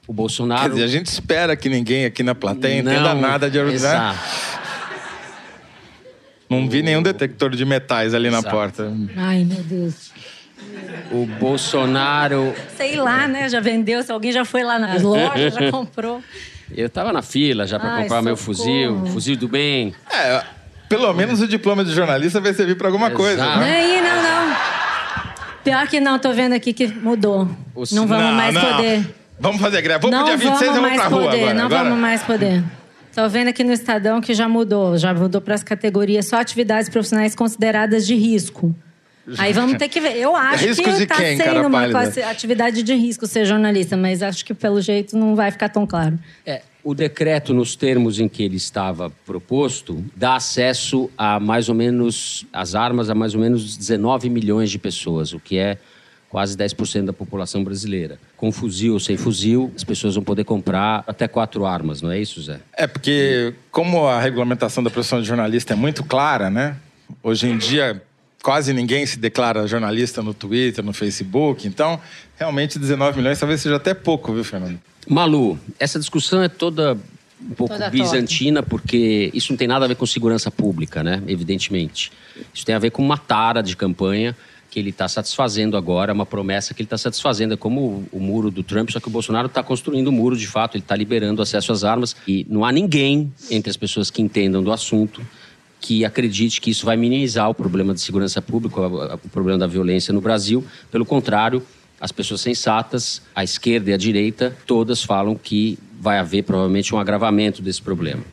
B: O Bolsonaro.
A: Quer dizer, a gente espera que ninguém aqui na plateia entenda
B: Não,
A: nada de armamento.
B: Exato.
A: Não vi nenhum detector de metais ali na
B: Exato.
A: porta.
C: Ai, meu Deus.
B: O Bolsonaro.
C: Sei lá, né? Já vendeu, se alguém já foi lá nas lojas, já comprou.
B: Eu tava na fila já para comprar meu
C: socorro.
B: fuzil, fuzil do bem.
A: É, pelo menos o diploma de jornalista vai servir para alguma coisa.
B: Exato.
A: Né?
C: Aí, não, não. Pior que não, tô vendo aqui que mudou.
B: O
C: Não vamos mais
A: não.
C: poder.
A: Vamos fazer greve. Vamos
C: não
A: pro dia 26 e
C: vamos
A: vamos
C: mais
A: pra rua
C: poder,
A: agora.
C: não
A: agora.
C: vamos mais poder. Tô vendo aqui no Estadão que já mudou, já mudou para as categorias só atividades profissionais consideradas de risco. Aí vamos ter que ver. Eu acho
A: Risco
C: que
A: de
C: tá
A: quem, cara
C: sendo uma
A: pálida?
C: classe- atividade de risco ser jornalista, mas acho que pelo jeito não vai ficar tão claro.
B: É, o decreto, nos termos em que ele estava proposto, dá acesso a mais ou menos as armas a mais ou menos 19 milhões de pessoas, o que é quase 10% da população brasileira. Com fuzil ou sem fuzil, as pessoas vão poder comprar até quatro armas, não é isso, Zé?
A: É porque, como a regulamentação da profissão de jornalista é muito clara, né? Hoje em dia, quase ninguém se declara jornalista no Twitter, no Facebook. Então, realmente, 19 milhões talvez seja até pouco, viu, Fernando?
B: Malu, essa discussão é toda um pouco
C: Toda
B: bizantina, porque isso não tem nada a ver com segurança pública, né? Evidentemente. Isso tem a ver com uma tara de campanha que ele está satisfazendo agora, uma promessa que ele está satisfazendo. É como o, o muro do Trump, só que o Bolsonaro está construindo o muro de fato, ele está liberando acesso às armas. E não há ninguém entre as pessoas que entendam do assunto que acredite que isso vai minimizar o problema de segurança pública, o problema da violência no Brasil. Pelo contrário, as pessoas sensatas, a esquerda e a direita, todas falam que vai haver provavelmente um agravamento desse problema.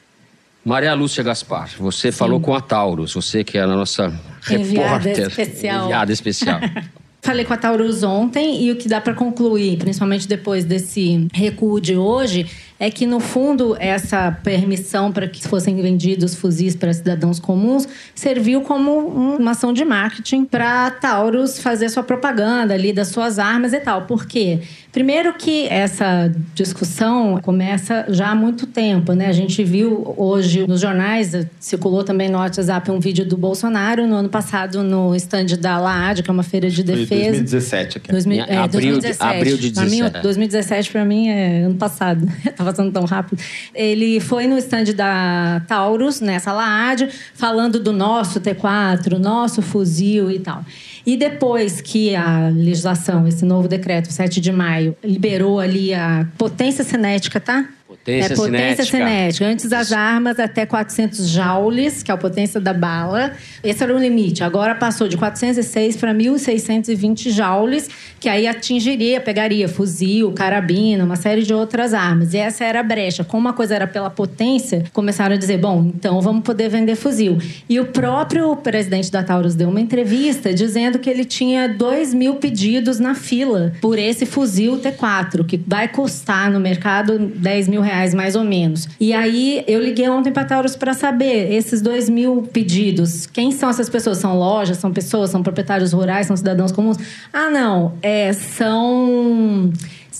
B: Maria Lúcia Gaspar, você falou com a Taurus, você que é a nossa
C: Enviada
B: repórter.
C: especial.
B: Enviada especial.
C: Falei com a Taurus ontem e o que dá para concluir, principalmente depois desse recuo de hoje, é que no fundo essa permissão para que fossem vendidos fuzis para cidadãos comuns serviu como um- uma ação de marketing para Taurus fazer sua propaganda ali das suas armas e tal. Por quê? Primeiro que essa discussão começa já há muito tempo, né? A gente viu hoje nos jornais, circulou também no WhatsApp um vídeo do Bolsonaro no ano passado no stand da LAAD, que é uma feira de
A: Foi
C: defesa.
A: 2017 aqui.
C: 2000,
B: Em
C: é,
B: abril de-
C: 2017.
B: abril de
C: Pra mim,
B: 17.
C: 2017 para mim é ano passado. tá passando tão rápido. Ele foi no stand da Taurus, nessa LAAD, falando do nosso T4, nosso fuzil e tal. E depois que a legislação, esse novo decreto, 7 de maio, liberou ali a potência cinética, tá?
B: Potência
C: é potência
B: cinética.
C: cinética. Antes as armas até 400 joules, que é a potência da bala. Esse era o limite. Agora passou de 406 para 1.620 joules, que aí atingiria, pegaria fuzil, carabina, uma série de outras armas. E essa era a brecha. Como uma coisa era pela potência, começaram a dizer, bom, então vamos poder vender fuzil. E o próprio presidente da Taurus deu uma entrevista dizendo que ele tinha 2 mil pedidos na fila por esse fuzil T4, que vai custar no mercado 10 mil reais mais ou menos. E aí eu liguei ontem para Taurus para saber esses 2 mil pedidos, quem são essas pessoas? São lojas, são pessoas, são proprietários rurais, são cidadãos comuns? Ah, não, é, são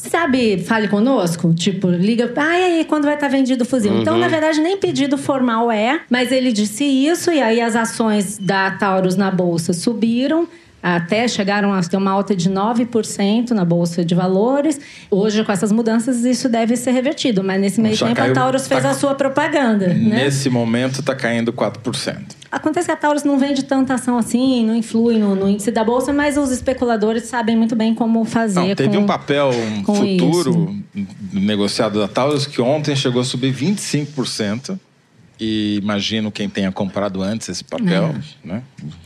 C: Sabe, fale conosco? Tipo, liga, ah, e aí, quando vai estar vendido o fuzil? Então, na verdade, nem pedido formal é, mas ele disse isso, e aí as ações da Taurus na Bolsa subiram. Até chegaram a ter uma alta de 9% na Bolsa de Valores. Hoje, com essas mudanças, isso deve ser revertido. Mas nesse meio
A: Já
C: tempo,
A: caiu-
C: a Taurus fez
A: tá-
C: a sua propaganda. Né?
A: Nesse momento está caindo 4%.
C: Acontece que a Taurus não vende tanta ação assim, não influi no, no índice da Bolsa, mas os especuladores sabem muito bem como fazer.
A: Não, teve
C: com-
A: um papel
C: com
A: futuro negociado da Taurus que ontem chegou a subir 25%. E imagino quem tenha comprado antes esse papel, né?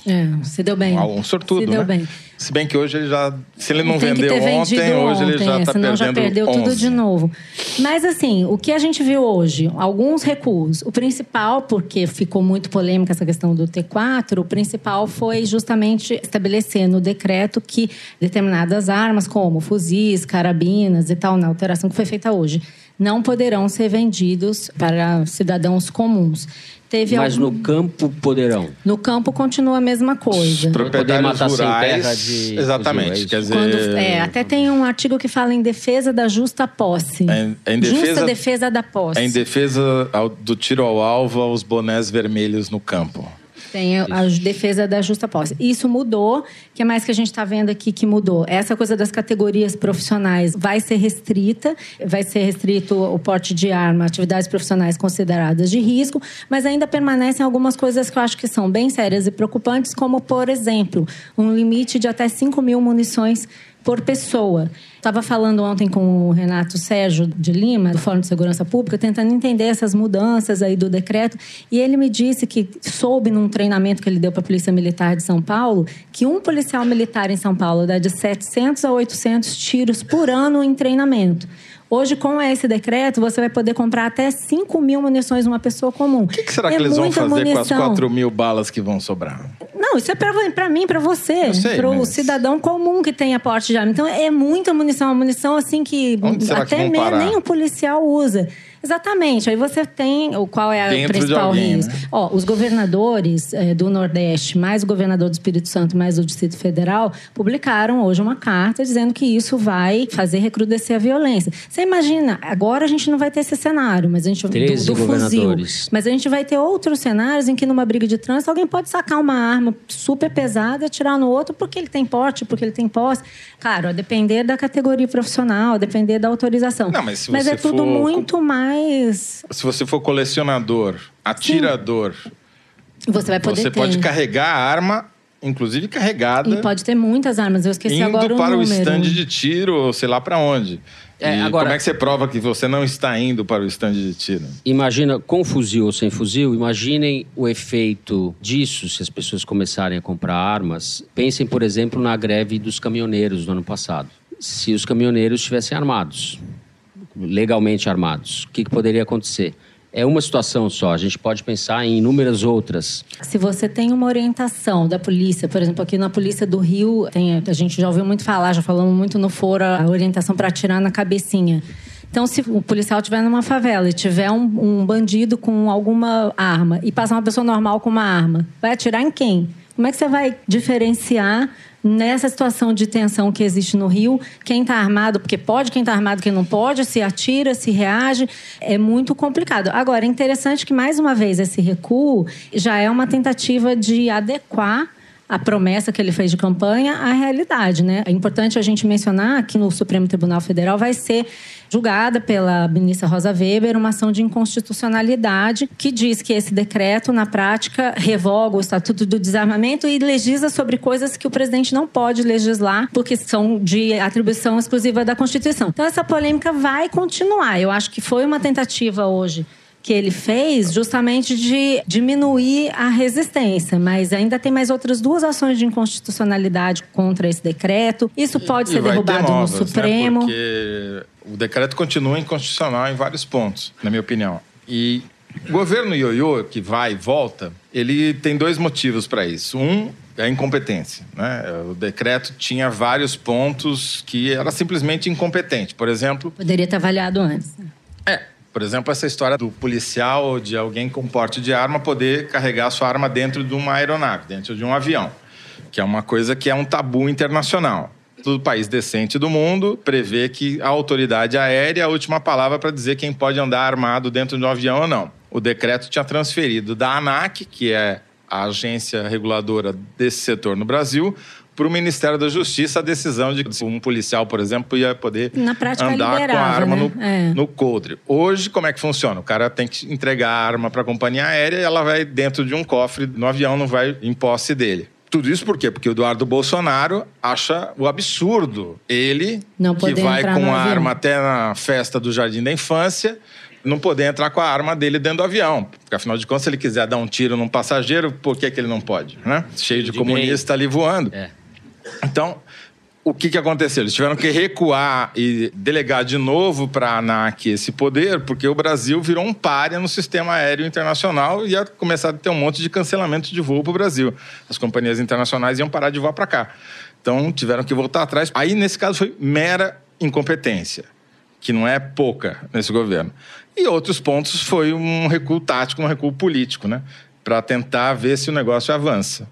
C: É, se deu bem.
A: Um sortudo,
C: se deu
A: né?
C: bem.
A: Se bem que hoje ele já... Se ele não
C: Tem
A: vendeu ontem,
C: vendido
A: hoje ele
C: ontem,
A: já
C: é,
A: está perdendo
C: já perdeu tudo
A: 11.
C: de novo. Mas assim, o que a gente viu hoje, alguns recuos. O principal, porque ficou muito polêmica essa questão do T4, o principal foi justamente estabelecer no decreto que determinadas armas, como fuzis, carabinas e tal, na alteração que foi feita hoje, não poderão ser vendidos para cidadãos comuns.
B: Teve Mas algum... no campo poderão.
C: No campo continua a mesma coisa.
A: Matar rurais, terra de exatamente.
C: É quer dizer, Quando, é, até tem um artigo que fala em defesa da justa posse. É, é em defesa, justa defesa da posse.
A: É em defesa do tiro ao alvo aos bonés vermelhos no campo.
C: Tem a defesa da justa posse. Isso mudou. O que mais que a gente está vendo aqui que mudou? Essa coisa das categorias profissionais vai ser restrita, vai ser restrito o porte de arma, atividades profissionais consideradas de risco, mas ainda permanecem algumas coisas que eu acho que são bem sérias e preocupantes, como, por exemplo, um limite de até 5 mil munições por pessoa. Estava falando ontem com o Renato Sérgio de Lima, do Fórum de Segurança Pública, tentando entender essas mudanças aí do decreto, e ele me disse que soube num treinamento que ele deu para a Polícia Militar de São Paulo, que um policial militar em São Paulo dá de 700 a 800 tiros por ano em treinamento. Hoje, com esse decreto, você vai poder comprar até 5 mil munições uma pessoa comum.
A: O que, que será é que eles vão fazer munição. com as 4 mil balas que vão sobrar?
C: Não, isso é para mim, para você, para o mas... cidadão comum que tem a porte de arma. Então, é muita munição, uma munição assim que até que nem o policial usa. Exatamente. Aí você tem o qual é o principal alguém, risco. Né? Ó, os governadores é, do Nordeste, mais o governador do Espírito Santo, mais o Distrito Federal, publicaram hoje uma carta dizendo que isso vai fazer recrudescer a violência. Você imagina, agora a gente não vai ter esse cenário, mas a gente
B: 13 do, do governadores.
C: Fuzil, mas a gente vai ter outros cenários em que numa briga de trânsito alguém pode sacar uma arma super pesada e atirar no outro porque ele tem porte, porque ele tem posse. Claro, a depender da categoria profissional, a depender da autorização.
A: Não, mas,
C: mas é tudo
A: for...
C: muito mais.
A: Se você for colecionador, atirador, Sim.
C: você vai poder
A: Você
C: ter.
A: pode carregar a arma inclusive carregada.
C: E pode ter muitas armas. Eu esqueci
A: indo
C: agora o
A: para
C: número.
A: o stand de tiro, ou sei lá para onde. É, agora, como é que você prova que você não está indo para o stand de tiro?
B: Imagina, com fuzil ou sem fuzil, imaginem o efeito disso se as pessoas começarem a comprar armas. Pensem, por exemplo, na greve dos caminhoneiros do ano passado. Se os caminhoneiros estivessem armados, legalmente armados, o que, que poderia acontecer? é uma situação só, a gente pode pensar em inúmeras outras.
C: Se você tem uma orientação da polícia, por exemplo, aqui na Polícia do Rio, tem, a gente já ouviu muito falar, já falamos muito no foro, a orientação para atirar na cabecinha. Então, se o policial estiver numa favela e tiver um, um bandido com alguma arma e passar uma pessoa normal com uma arma, vai atirar em quem? Como é que você vai diferenciar nessa situação de tensão que existe no Rio, quem está armado, porque pode, quem está armado, quem não pode, se atira, se reage, é muito complicado. Agora, é interessante que, mais uma vez, esse recuo já é uma tentativa de adequar a promessa que ele fez de campanha à realidade, né? É importante a gente mencionar que no Supremo Tribunal Federal vai ser julgada pela ministra Rosa Weber uma ação de inconstitucionalidade que diz que esse decreto, na prática, revoga o Estatuto do Desarmamento e legisla sobre coisas que o presidente não pode legislar porque são de atribuição exclusiva da Constituição. Então, essa polêmica vai continuar. Eu acho que foi uma tentativa hoje que ele fez justamente de diminuir a resistência, mas ainda tem mais outras duas ações de inconstitucionalidade contra esse decreto. Isso pode e, ser e derrubado novas, no né? Supremo.
A: Né? Porque o decreto continua inconstitucional em vários pontos, na minha opinião. E o governo ioiô, que vai e volta, ele tem dois motivos para isso. Um é a incompetência. Né? O decreto tinha vários pontos que era simplesmente incompetente. Por exemplo.
C: Poderia ter avaliado antes.
A: É, por exemplo, essa história do policial, de alguém com porte de arma, poder carregar sua arma dentro de uma aeronave, dentro de um avião, que é uma coisa que é um tabu internacional. Todo país decente do mundo prevê que a autoridade aérea é a última palavra para dizer quem pode andar armado dentro de um avião ou não. O decreto tinha transferido da ANAC, que é a agência reguladora desse setor no Brasil, para o Ministério da Justiça a decisão de que um policial, por exemplo, ia poder andar com a arma
C: né?
A: no, é. no coldre. Hoje, como é que funciona? O cara tem que entregar a arma para a companhia aérea e ela vai dentro de um cofre no avião, não vai em posse dele. Tudo isso por quê? Porque o Eduardo Bolsonaro acha o absurdo. Ele, que vai com a arma até na festa do Jardim da Infância, não poder entrar com a arma dele dentro do avião. Porque, afinal de contas, se ele quiser dar um tiro num passageiro, por que, que ele não pode? Né? Cheio de, de comunista ali voando. É. Então, o que, que aconteceu? Eles tiveram que recuar e delegar de novo para a ANAC esse poder, porque o Brasil virou um párea no sistema aéreo internacional e ia começar a ter um monte de cancelamento de voo para o Brasil. As companhias internacionais iam parar de voar para cá. Então, tiveram que voltar atrás. Aí, nesse caso, foi mera incompetência que não é pouca nesse governo. E outros pontos foi um recuo tático, um recuo político, né? Para tentar ver se o negócio avança.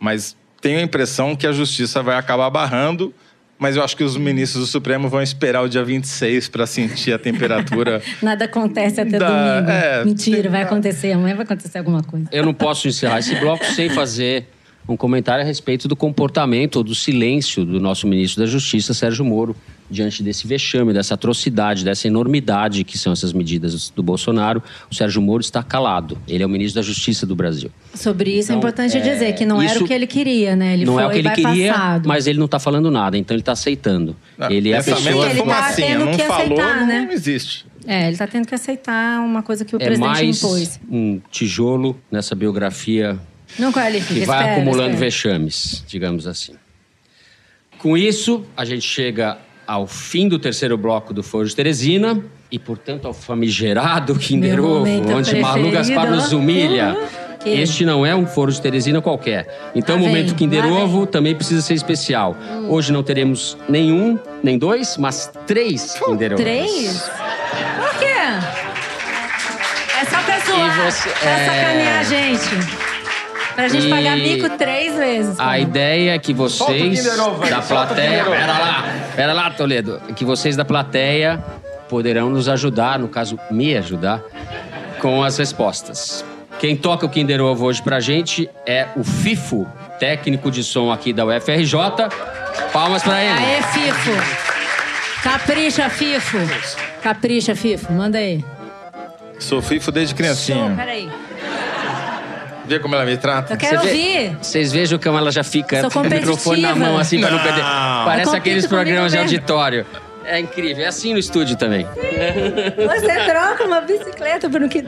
A: Mas tenho a impressão que a justiça vai acabar barrando, mas eu acho que os ministros do Supremo vão esperar o dia 26 para sentir a temperatura.
C: Nada acontece até
A: Da-
C: domingo.
A: é,
C: Mentira,
A: tem-
C: vai acontecer. Amanhã vai acontecer alguma coisa.
B: Eu não posso encerrar esse bloco sem fazer um comentário a respeito do comportamento ou do silêncio do nosso ministro da Justiça, Sérgio Moro, diante desse vexame, dessa atrocidade, dessa enormidade que são essas medidas do Bolsonaro. O Sérgio Moro está calado. Ele é o ministro da Justiça do Brasil.
C: Sobre isso é
B: Então,
C: importante
B: é,
C: dizer que não era o que ele queria, né? Ele
B: não
C: foi
B: é o que ele queria,
C: passado.
B: mas ele não está falando nada, então ele está aceitando. ele é a
A: Pensamento
B: pessoa.
A: é
C: Ele tá
A: fumacinha,
C: tendo
A: não
C: que
A: falou,
C: aceitar,
A: não,
C: né?
A: não existe.
C: É, ele tá tendo que aceitar uma coisa que o
B: É
C: presidente
B: mais
C: impôs.
B: um tijolo nessa biografia
C: Não qualifica.
B: que vai
C: espera,
B: acumulando
C: espera.
B: vexames, digamos assim. Com isso, a gente chega ao fim do terceiro bloco do Foro de Teresina e, portanto, ao famigerado Kinder Ovo, onde Malu. Gaspar nos humilha.
C: Que-
B: Este não é um Foro de Teresina qualquer. Então, o
C: Lá
B: momento
C: vem,
B: Kinder
C: lá
B: Ovo também precisa ser especial. Hoje não teremos nenhum, nem dois, mas três Kinder Ovos.
C: Três? Por quê? É só pra zoar.
B: Você-
C: Pra
B: é.
C: sacanear a gente. Pra gente
B: E-
C: pagar mico três vezes.
B: A ideia é que
A: Solta o
B: vocês
A: Kinder Ovo aí,
B: da
A: solta o
B: plateia.
A: Kinder Ovo.
B: Pera lá, pera lá, Toledo. Que vocês da plateia poderão nos ajudar, no caso, me ajudar, com as respostas. Quem toca o Kinder Ovo hoje pra gente é o FIFO, técnico de som aqui da UFRJ. Palmas pra ele.
C: Aê, Fifo. Capricha, Fifo. Capricha, Fifo. Manda aí.
A: Sou FIFO desde
C: Show,
A: criancinha.
C: peraí.
A: Vê como ela me trata?
C: Eu quero
B: vê-
C: ouvir.
B: Vocês vejam como ela já fica com o microfone na mão, assim, pra não
A: Não.
B: perder.
A: Eu
B: Parece aqueles
C: comigo
B: programas de auditório. É incrível. É assim no estúdio também.
C: Você troca uma bicicleta por um que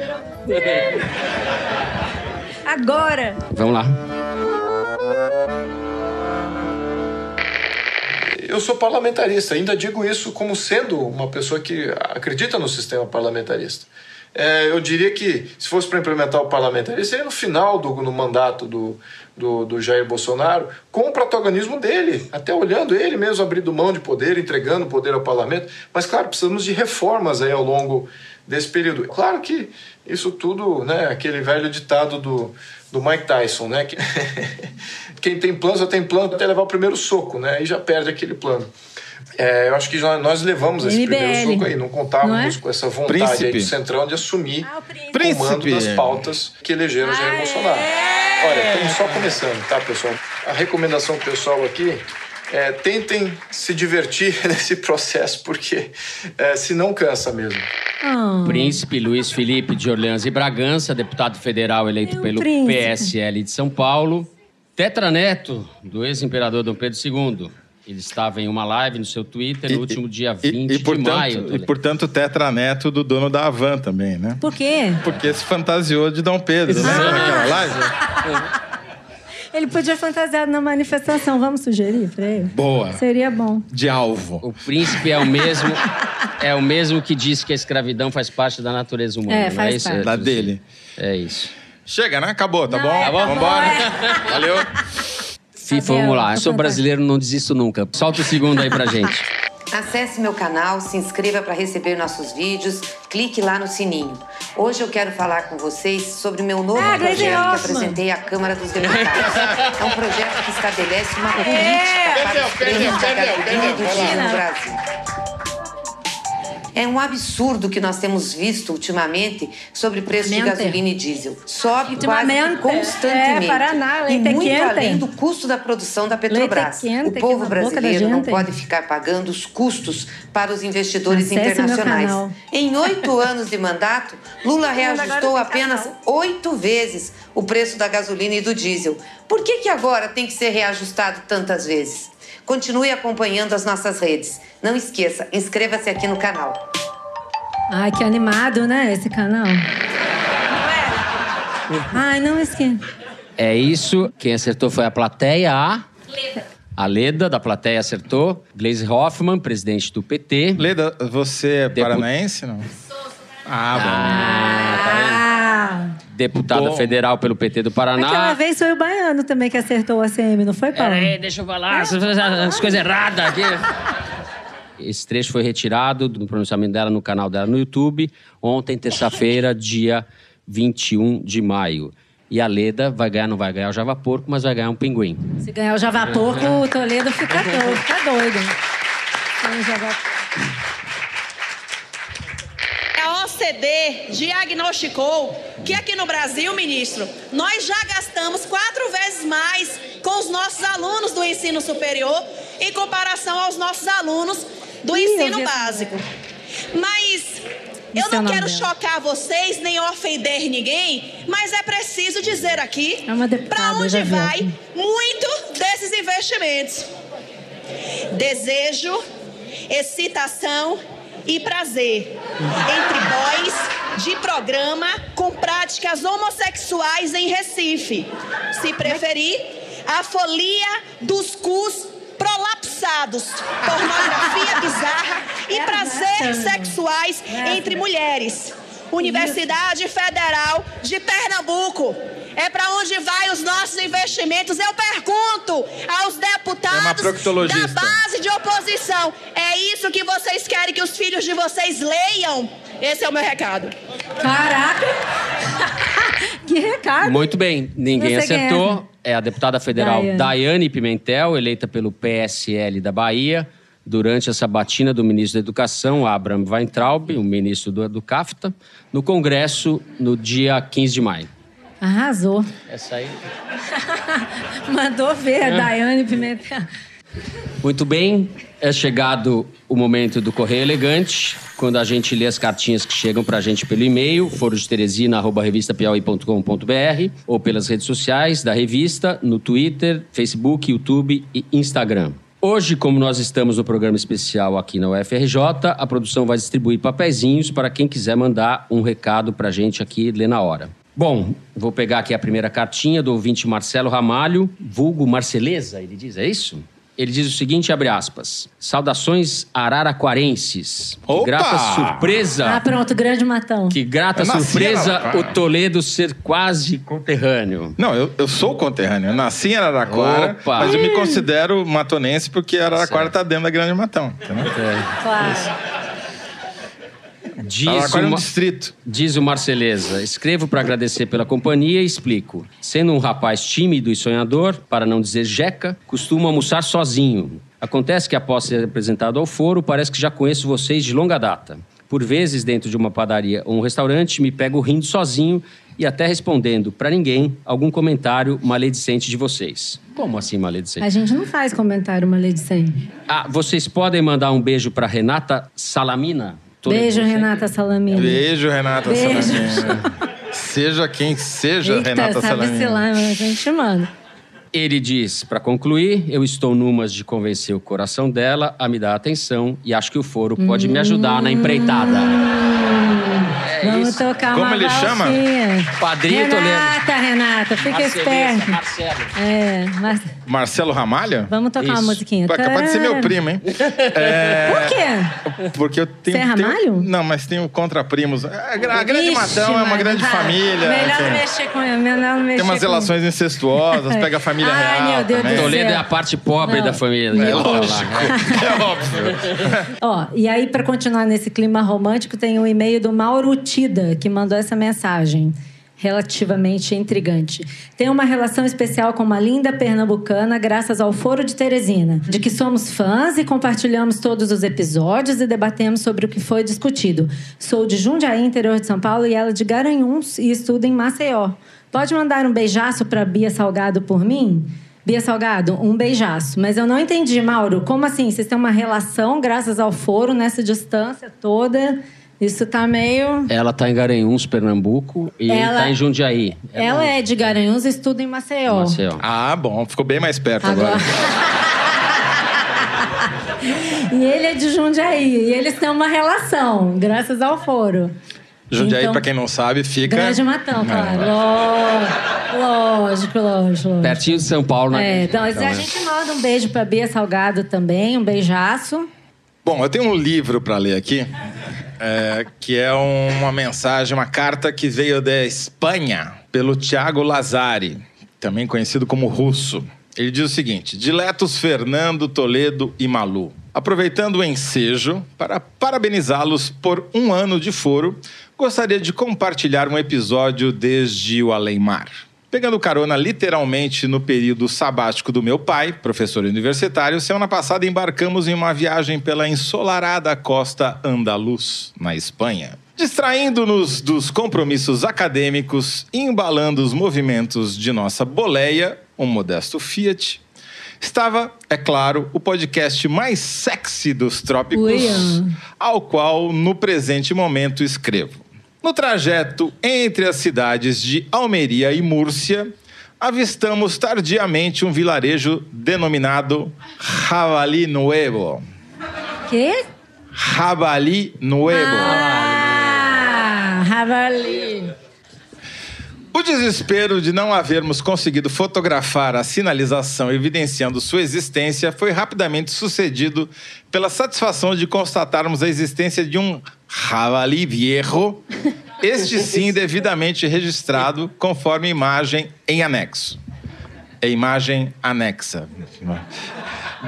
C: Agora.
B: Vamos lá.
E: Eu sou parlamentarista, ainda digo isso como sendo uma pessoa que acredita no sistema parlamentarista. É, eu diria que, se fosse para implementar o parlamentarismo, seria no final do no mandato do, do, do Jair Bolsonaro, com o protagonismo dele, até olhando ele mesmo abrindo mão de poder, entregando poder ao parlamento. Mas, claro, precisamos de reformas aí ao longo desse período. Claro que isso tudo, né, aquele velho ditado do, do Mike Tyson, né, que quem tem plano só tem plano até levar o primeiro soco, né, aí já perde aquele plano. É, eu acho que nós, nós levamos esse
C: MBL.
E: primeiro soco aí, não contávamos
C: Não é?
E: com essa vontade aí do Centrão de assumir
C: Ah, o príncipe.
E: comando
A: Príncipe.
E: das pautas que elegeram Jair
C: Ah,
E: Bolsonaro.
C: é?
E: Olha, estamos só começando, tá, pessoal? A recomendação pessoal aqui é tentem se divertir nesse processo, porque é, se não cansa mesmo.
C: Ah,
B: Príncipe Luiz Felipe de Orleans e Bragança, deputado federal eleito
C: Meu
B: pelo
C: príncipe.
B: PSL de São Paulo. Tetraneto do ex-imperador Dom Pedro II. Ele estava em uma live no seu Twitter no último dia 20
A: e, portanto,
B: de maio.
A: E, portanto, tetraneto do dono da Havan também, né?
C: Por quê?
A: Porque se fantasiou de Dom Pedro, né?
B: Exato.
A: Naquela live.
C: Ele podia fantasiado na manifestação. Vamos sugerir pra ele?
A: Boa.
C: Seria bom.
A: De alvo.
B: O príncipe é o mesmo é o mesmo que disse que a escravidão faz parte da natureza humana.
C: É,
B: não
C: faz
B: é isso?
C: parte.
A: Da dele.
B: É isso.
A: Chega, né? Acabou, tá
C: Não,
A: bom?
C: é, tá bom,
A: Vambora.
C: é.
A: Valeu.
B: FIFA,
C: Cadê
B: vamos lá. Eu sou brasileiro, não desisto nunca. Solta o segundo aí pra gente.
F: Acesse meu canal, se inscreva para receber nossos vídeos, clique lá no sininho. Hoje eu quero falar com vocês sobre o meu novo
C: Ah,
F: projeto que apresentei à Câmara dos Deputados. É um projeto que estabelece uma política para os
A: Perdeu,
F: prêmios da do no Brasil. É um absurdo que nós temos visto ultimamente sobre o preço de gasolina e diesel. Sobe quase constantemente.
C: É, Paraná,
F: e
C: é
F: muito
C: quente.
F: além do custo da produção da Petrobras.
C: É quente
F: o
C: aqui
F: povo brasileiro não pode ficar pagando os custos para os investidores
C: Acesse
F: internacionais. Em oito anos de mandato, Lula reajustou apenas oito vezes o preço da gasolina e do diesel. Por que, que agora tem que ser reajustado tantas vezes? Continue acompanhando as nossas redes. Não esqueça, inscreva-se aqui no canal.
C: Ai, que animado, né, esse canal? Ai, não esquenta.
B: É isso. Quem acertou foi a plateia. A, a Leda, da plateia, acertou. Gleisi Hoffmann, presidente do PT.
A: Leda, você é
B: Depu-
A: paranaense, não? Ah, bom.
B: Ah, tá?
C: Ah!
B: Deputada
A: Bom.
B: federal pelo PT do Paraná.
C: Aquela vez foi o baiano também que acertou o ACM, não foi, Paulo?
B: Peraí, deixa eu falar. Você fez as coisas erradas aqui. Esse trecho foi retirado do pronunciamento dela no canal dela no YouTube, ontem, terça-feira, dia 21 de maio. E a Leda vai ganhar, não vai ganhar o Java Porco, mas vai ganhar um pinguim.
C: Se ganhar o Java Porco, o Toledo fica doido. Fica doido. Tem o Java
G: OCDE diagnosticou que aqui no Brasil, ministro, nós já gastamos quatro vezes mais com os nossos alunos do ensino superior em comparação aos nossos alunos do
C: Ih,
G: ensino básico. Mas eu
C: é
G: não quero
C: dela.
G: chocar vocês nem ofender ninguém, mas é preciso dizer aqui
C: É
G: para onde vai muito desses investimentos. Desejo, excitação e prazer entre boys de programa com práticas homossexuais em Recife. Se preferir, a folia dos cus prolapsados, pornografia bizarra e
C: É
G: prazeres sexuais
C: É.
G: entre mulheres. Universidade Federal de Pernambuco. É para onde vai os nossos investimentos? Eu pergunto aos
A: É
G: deputados
A: proctologista.
G: da base de oposição. É isso que vocês querem que os filhos de vocês leiam? Esse é o meu recado.
C: Caraca! que recado!
B: Muito bem, ninguém
C: é
B: acertou. É a deputada federal
C: Daiane.
B: Daiane Pimentel, eleita pelo PSL da Bahia, durante a sabatina do ministro da Educação, Abraham Weintraub, o ministro do, do CAFTA, no Congresso no dia 15 de maio.
C: Arrasou.
B: Essa aí.
C: Mandou ver a Daiane Pimentel.
B: Muito bem, é chegado o momento do Correio Elegante, quando a gente lê as cartinhas que chegam pra gente pelo e-mail, forodeteresina.revistapiauí.com.br ou pelas redes sociais da revista, no Twitter, Facebook, YouTube e Instagram. Hoje, como nós estamos no programa especial aqui na UFRJ, a produção vai distribuir papeizinhos para quem quiser mandar um recado pra gente aqui ler na hora. Bom, vou pegar aqui a primeira cartinha do ouvinte Marcelo Ramalho, vulgo Marceleza, ele diz, é isso? Ele diz o seguinte, abre aspas. Saudações araraquarenses. Que
A: Opa!
B: grata surpresa.
C: Ah, pronto, grande matão.
B: Que grata surpresa o Toledo ser quase conterrâneo.
A: Não, eu, eu sou conterrâneo. Eu nasci em Araraquara,
B: Opa!
A: mas eu me considero matonense porque Araraquara está dentro da Grande Matão. entendeu?
C: Claro.
B: Diz
A: Araraquara é um
B: uma-
A: distrito.
B: Diz o Marceleza, escrevo para agradecer pela companhia e explico. Sendo um rapaz tímido e sonhador, para não dizer jeca, costumo almoçar sozinho. Acontece que após ser apresentado ao foro, parece que já conheço vocês de longa data. Por vezes, dentro de uma padaria ou um restaurante, me pego rindo sozinho e até respondendo para ninguém algum comentário maledicente de vocês. Como assim maledicente?
C: A gente não faz comentário maledicente.
B: Ah, vocês podem mandar um beijo para Renata Salamina? Toledo,
C: Beijo? Renata Salamina.
A: Beijo, Renata
C: Beijo.
A: Salamina. Seja quem seja
C: Eita,
A: Renata
C: sabe se
A: Salamina.
C: lá, mas a gente manda.
B: Ele diz, para concluir, eu estou numas de convencer o coração dela a me dar atenção e acho que o foro pode me ajudar na empreitada. É
C: Vamos
B: isso.
C: tocar
A: Como
C: uma
A: ele chama?
C: valsinha.
B: Padrinho
C: Renata, Renata, fica
B: Marceleza,
C: esperto.
B: Marcelo.
C: É, mas
A: Marcelo Ramalho?
C: vamos tocar uma
B: Isso.
C: musiquinha.
A: Pô, é capaz de ser meu primo, hein?
C: Por quê?
A: Porque eu tenho.
C: Você é
A: tenho-
C: Ramalho?
A: não, mas tenho contraprimos. A, gra- a Grande
C: Ixi,
A: Matão é uma grande família.
C: Melhor
A: assim.
C: não mexer com ele, melhor não mexer
A: Tem umas
C: com-
A: relações incestuosas, pega a família
C: Ai,
A: real.
C: meu Deus
A: também.
C: do
B: Toledo é a parte pobre
C: Não.
B: da família.
C: É
A: lógico. É óbvio.
C: Ó, e aí, para continuar nesse clima romântico, tem um e-mail do Mauro Tida, que mandou essa mensagem. Relativamente intrigante. Tem uma relação especial com uma linda pernambucana, graças ao Foro de Teresina, de que somos fãs e compartilhamos todos os episódios e debatemos sobre o que foi discutido. Sou de Jundiaí, interior de São Paulo, e ela de Garanhuns e estudo em Maceió. Pode mandar um beijaço para Bia Salgado por mim? Bia Salgado, um beijaço. Mas eu não entendi, Mauro. Como assim? Vocês têm uma relação graças ao foro nessa distância toda? Isso tá meio.
B: Ela tá em Garanhuns, Pernambuco, e ele
C: Ela-
B: tá em Jundiaí.
C: Ela é de Garanhuns e estuda em Maceió.
B: Maceió.
A: Ah, bom, ficou bem mais perto
C: Agora.
A: agora.
C: e ele é de Jundiaí. E eles têm uma relação, graças ao foro.
A: Jundiaí,
C: Então,
A: pra quem não sabe, fica.
C: Grande Matão, claro. Ló- Lógico, lógico. lógico.
B: Pertinho de São Paulo, né?
C: É, então,
B: Então,
C: a
B: é.
C: gente manda um beijo pra Bia Salgado também, um beijaço.
A: Bom, eu tenho um livro para ler aqui, é, que é uma mensagem, uma carta que veio da Espanha pelo Tiago Lazari, também conhecido como Russo. Ele diz o seguinte: Diletos Fernando, Toledo e Malu. Aproveitando o ensejo para parabenizá-los por um ano de foro, gostaria de compartilhar um episódio desde o além-mar. Pegando carona literalmente no período sabático do meu pai, professor universitário, semana passada embarcamos em uma viagem pela ensolarada costa andaluz, na Espanha. Distraindo-nos dos compromissos acadêmicos e embalando os movimentos de nossa boleia, um modesto Fiat, estava, é claro, o podcast mais sexy dos trópicos,
C: Uia.
A: ao qual no presente momento escrevo. No trajeto entre as cidades de Almeria e Múrcia, avistamos tardiamente um vilarejo denominado Javali Nuevo.
C: Quê?
A: Javali Nuevo.
C: Ah, Javali.
A: O desespero de não havermos conseguido fotografar a sinalização evidenciando sua existência foi rapidamente sucedido pela satisfação de constatarmos a existência de um javali viejo, este sim devidamente registrado conforme imagem em anexo. É imagem anexa.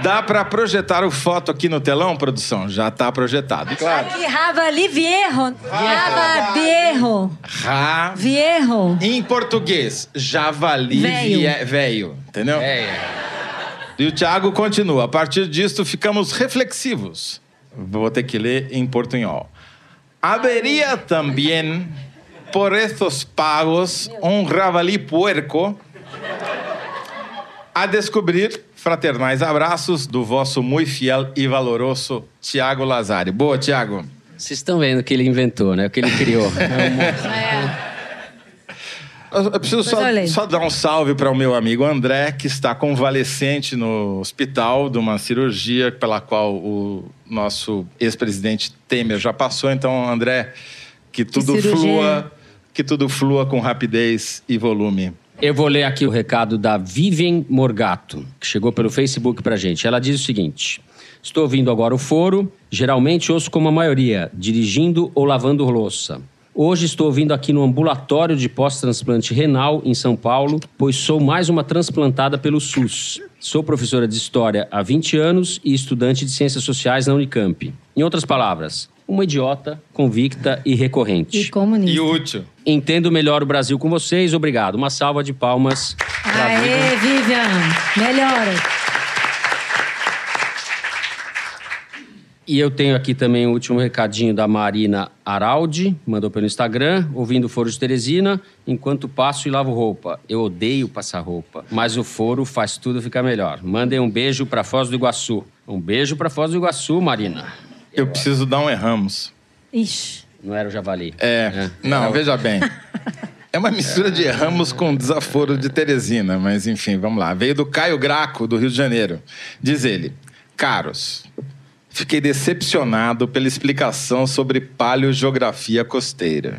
A: Dá para projetar o foto aqui no telão, produção? Já está projetado. Claro.
C: Aqui, Javali Viejo. Java Viejo.
A: Ra
C: Viejo.
A: Em português, javali
C: Véio.
A: vie- véio, entendeu? E o Thiago continua. A partir disto, ficamos reflexivos. Vou ter que ler em portunhol. Haveria também, por estos pagos, um javali puerco a descobrir. Fraternais abraços do vosso muito fiel e valoroso Tiago Lazari. Boa, Tiago.
B: Vocês estão vendo o que ele inventou, né? O que ele criou.
A: Eu eu preciso só, só dar um salve para o meu amigo André, que está convalescente no hospital de uma cirurgia pela qual o nosso ex-presidente Temer já passou. Então, André, que tudo
C: cirurgia
A: flua, que tudo flua com rapidez e volume.
B: Eu vou ler aqui o recado da Vivian Morgato, que chegou pelo Facebook pra gente. Ela diz o seguinte: Estou ouvindo agora o foro, geralmente ouço como a maioria, dirigindo ou lavando louça. Hoje estou ouvindo aqui no ambulatório de pós-transplante renal em São Paulo, pois sou mais uma transplantada pelo SUS. Sou professora de História há 20 anos e estudante de Ciências Sociais na Unicamp. Em outras palavras, uma idiota, convicta e recorrente.
C: E comunista.
A: E útil.
B: Entendo melhor o Brasil com vocês. Obrigado. Uma salva de palmas.
C: Aê, Vivian. Melhora.
B: E eu tenho aqui também o último recadinho da Marina Araldi, mandou pelo Instagram, ouvindo o Foro de Teresina, enquanto passo e lavo roupa. Eu odeio passar roupa, mas o Foro faz tudo ficar melhor. Mandem um beijo pra Foz do Iguaçu. Um beijo pra Foz do Iguaçu, Marina.
A: Eu preciso dar um erramos.
C: Ixi.
B: Não era o Javali.
A: É, não, veja bem. É uma mistura de Ramos com desaforo de Teresina, mas enfim, vamos lá. Veio do Caio Graco, do Rio de Janeiro. Diz ele: Caros, fiquei decepcionado pela explicação sobre paleogeografia costeira.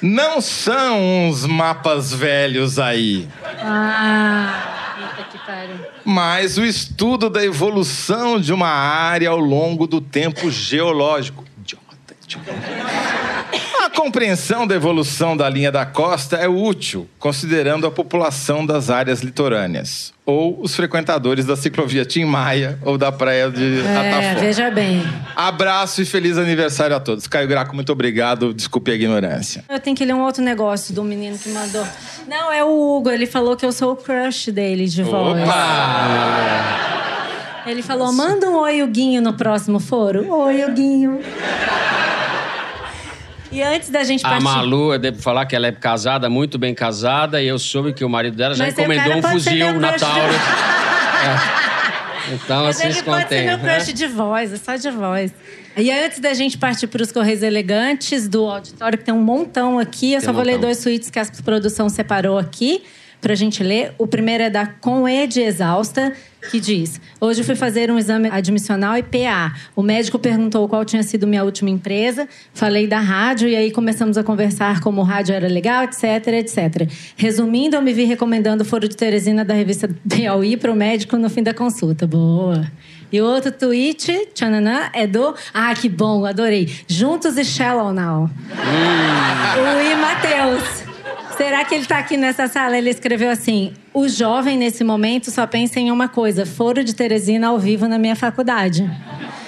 A: Não são uns mapas velhos aí,
C: Ah, puta que pariu.
A: mas o estudo da evolução de uma área ao longo do tempo geológico. Compreensão da evolução da linha da costa é útil, considerando a população das áreas litorâneas, ou os frequentadores da ciclovia Tim Maia ou da praia de
C: É, veja bem.
A: Abraço e feliz aniversário a todos. Caio Graco, muito obrigado. Desculpe a ignorância.
C: Eu tenho que ler um outro negócio do menino que mandou. Não, é o Hugo. Ele falou que eu sou o crush dele de voz. Ele falou: manda um oi, Huguinho, no próximo foro. Oi, Huguinho. E antes da gente
B: A
C: partir.
B: Malu, eu devo falar que ela é casada, muito bem casada, e eu soube que o marido dela já
C: Mas
B: encomendou um fuzil na. Taurus. É. Então,
C: Mas
B: assim
C: ele
B: se
C: pode ser
B: contém.
C: meu
B: né?
C: crush de voz, é só de voz. E antes da gente partir para os Correios Elegantes do auditório, que tem um montão aqui, eu
B: Tem
C: só
B: um
C: vou ler
B: montão.
C: dois tweets que a produção separou aqui pra gente ler. O primeiro é da Coned Exausta, que diz: Hoje fui fazer um exame admissional e PA. O médico perguntou qual tinha sido minha última empresa. Falei da rádio e aí começamos a conversar como o rádio era legal, etc, etc. Resumindo, eu me vi recomendando o Foro de Teresina da revista Piauí pro médico no fim da consulta. Boa. E o outro tweet, tchananã, é do. Ah, que bom, adorei. Juntos e Shallow Now. O I Matheus. Será que ele tá aqui nessa sala? Ele escreveu assim: o jovem nesse momento só pensa em uma coisa: foro de Teresina ao vivo na minha faculdade.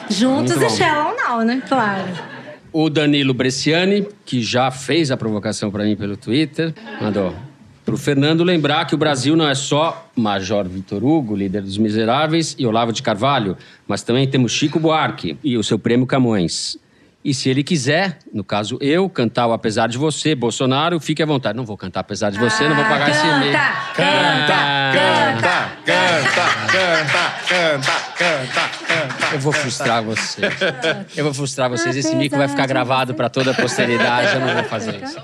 C: Juntos e
B: bom.
C: Shallow não, né? Claro.
B: O Danilo Bresciani, que já fez a provocação para mim pelo Twitter, mandou. Pro Fernando lembrar que o Brasil não é só Major Vitor Hugo, líder dos miseráveis, e Olavo de Carvalho, mas também temos Chico Buarque e o seu prêmio Camões. E se ele quiser, no caso eu, cantar o Apesar de Você, Bolsonaro, fique à vontade. Não vou cantar Apesar de Você, não vou pagar esse e-mail.
C: Ah, Canta, canta,
A: Canta, canta, canta, canta, canta.
B: Eu vou frustrar vocês. Eu vou frustrar vocês. Esse mico vai ficar gravado para toda a posteridade. Eu não vou fazer isso.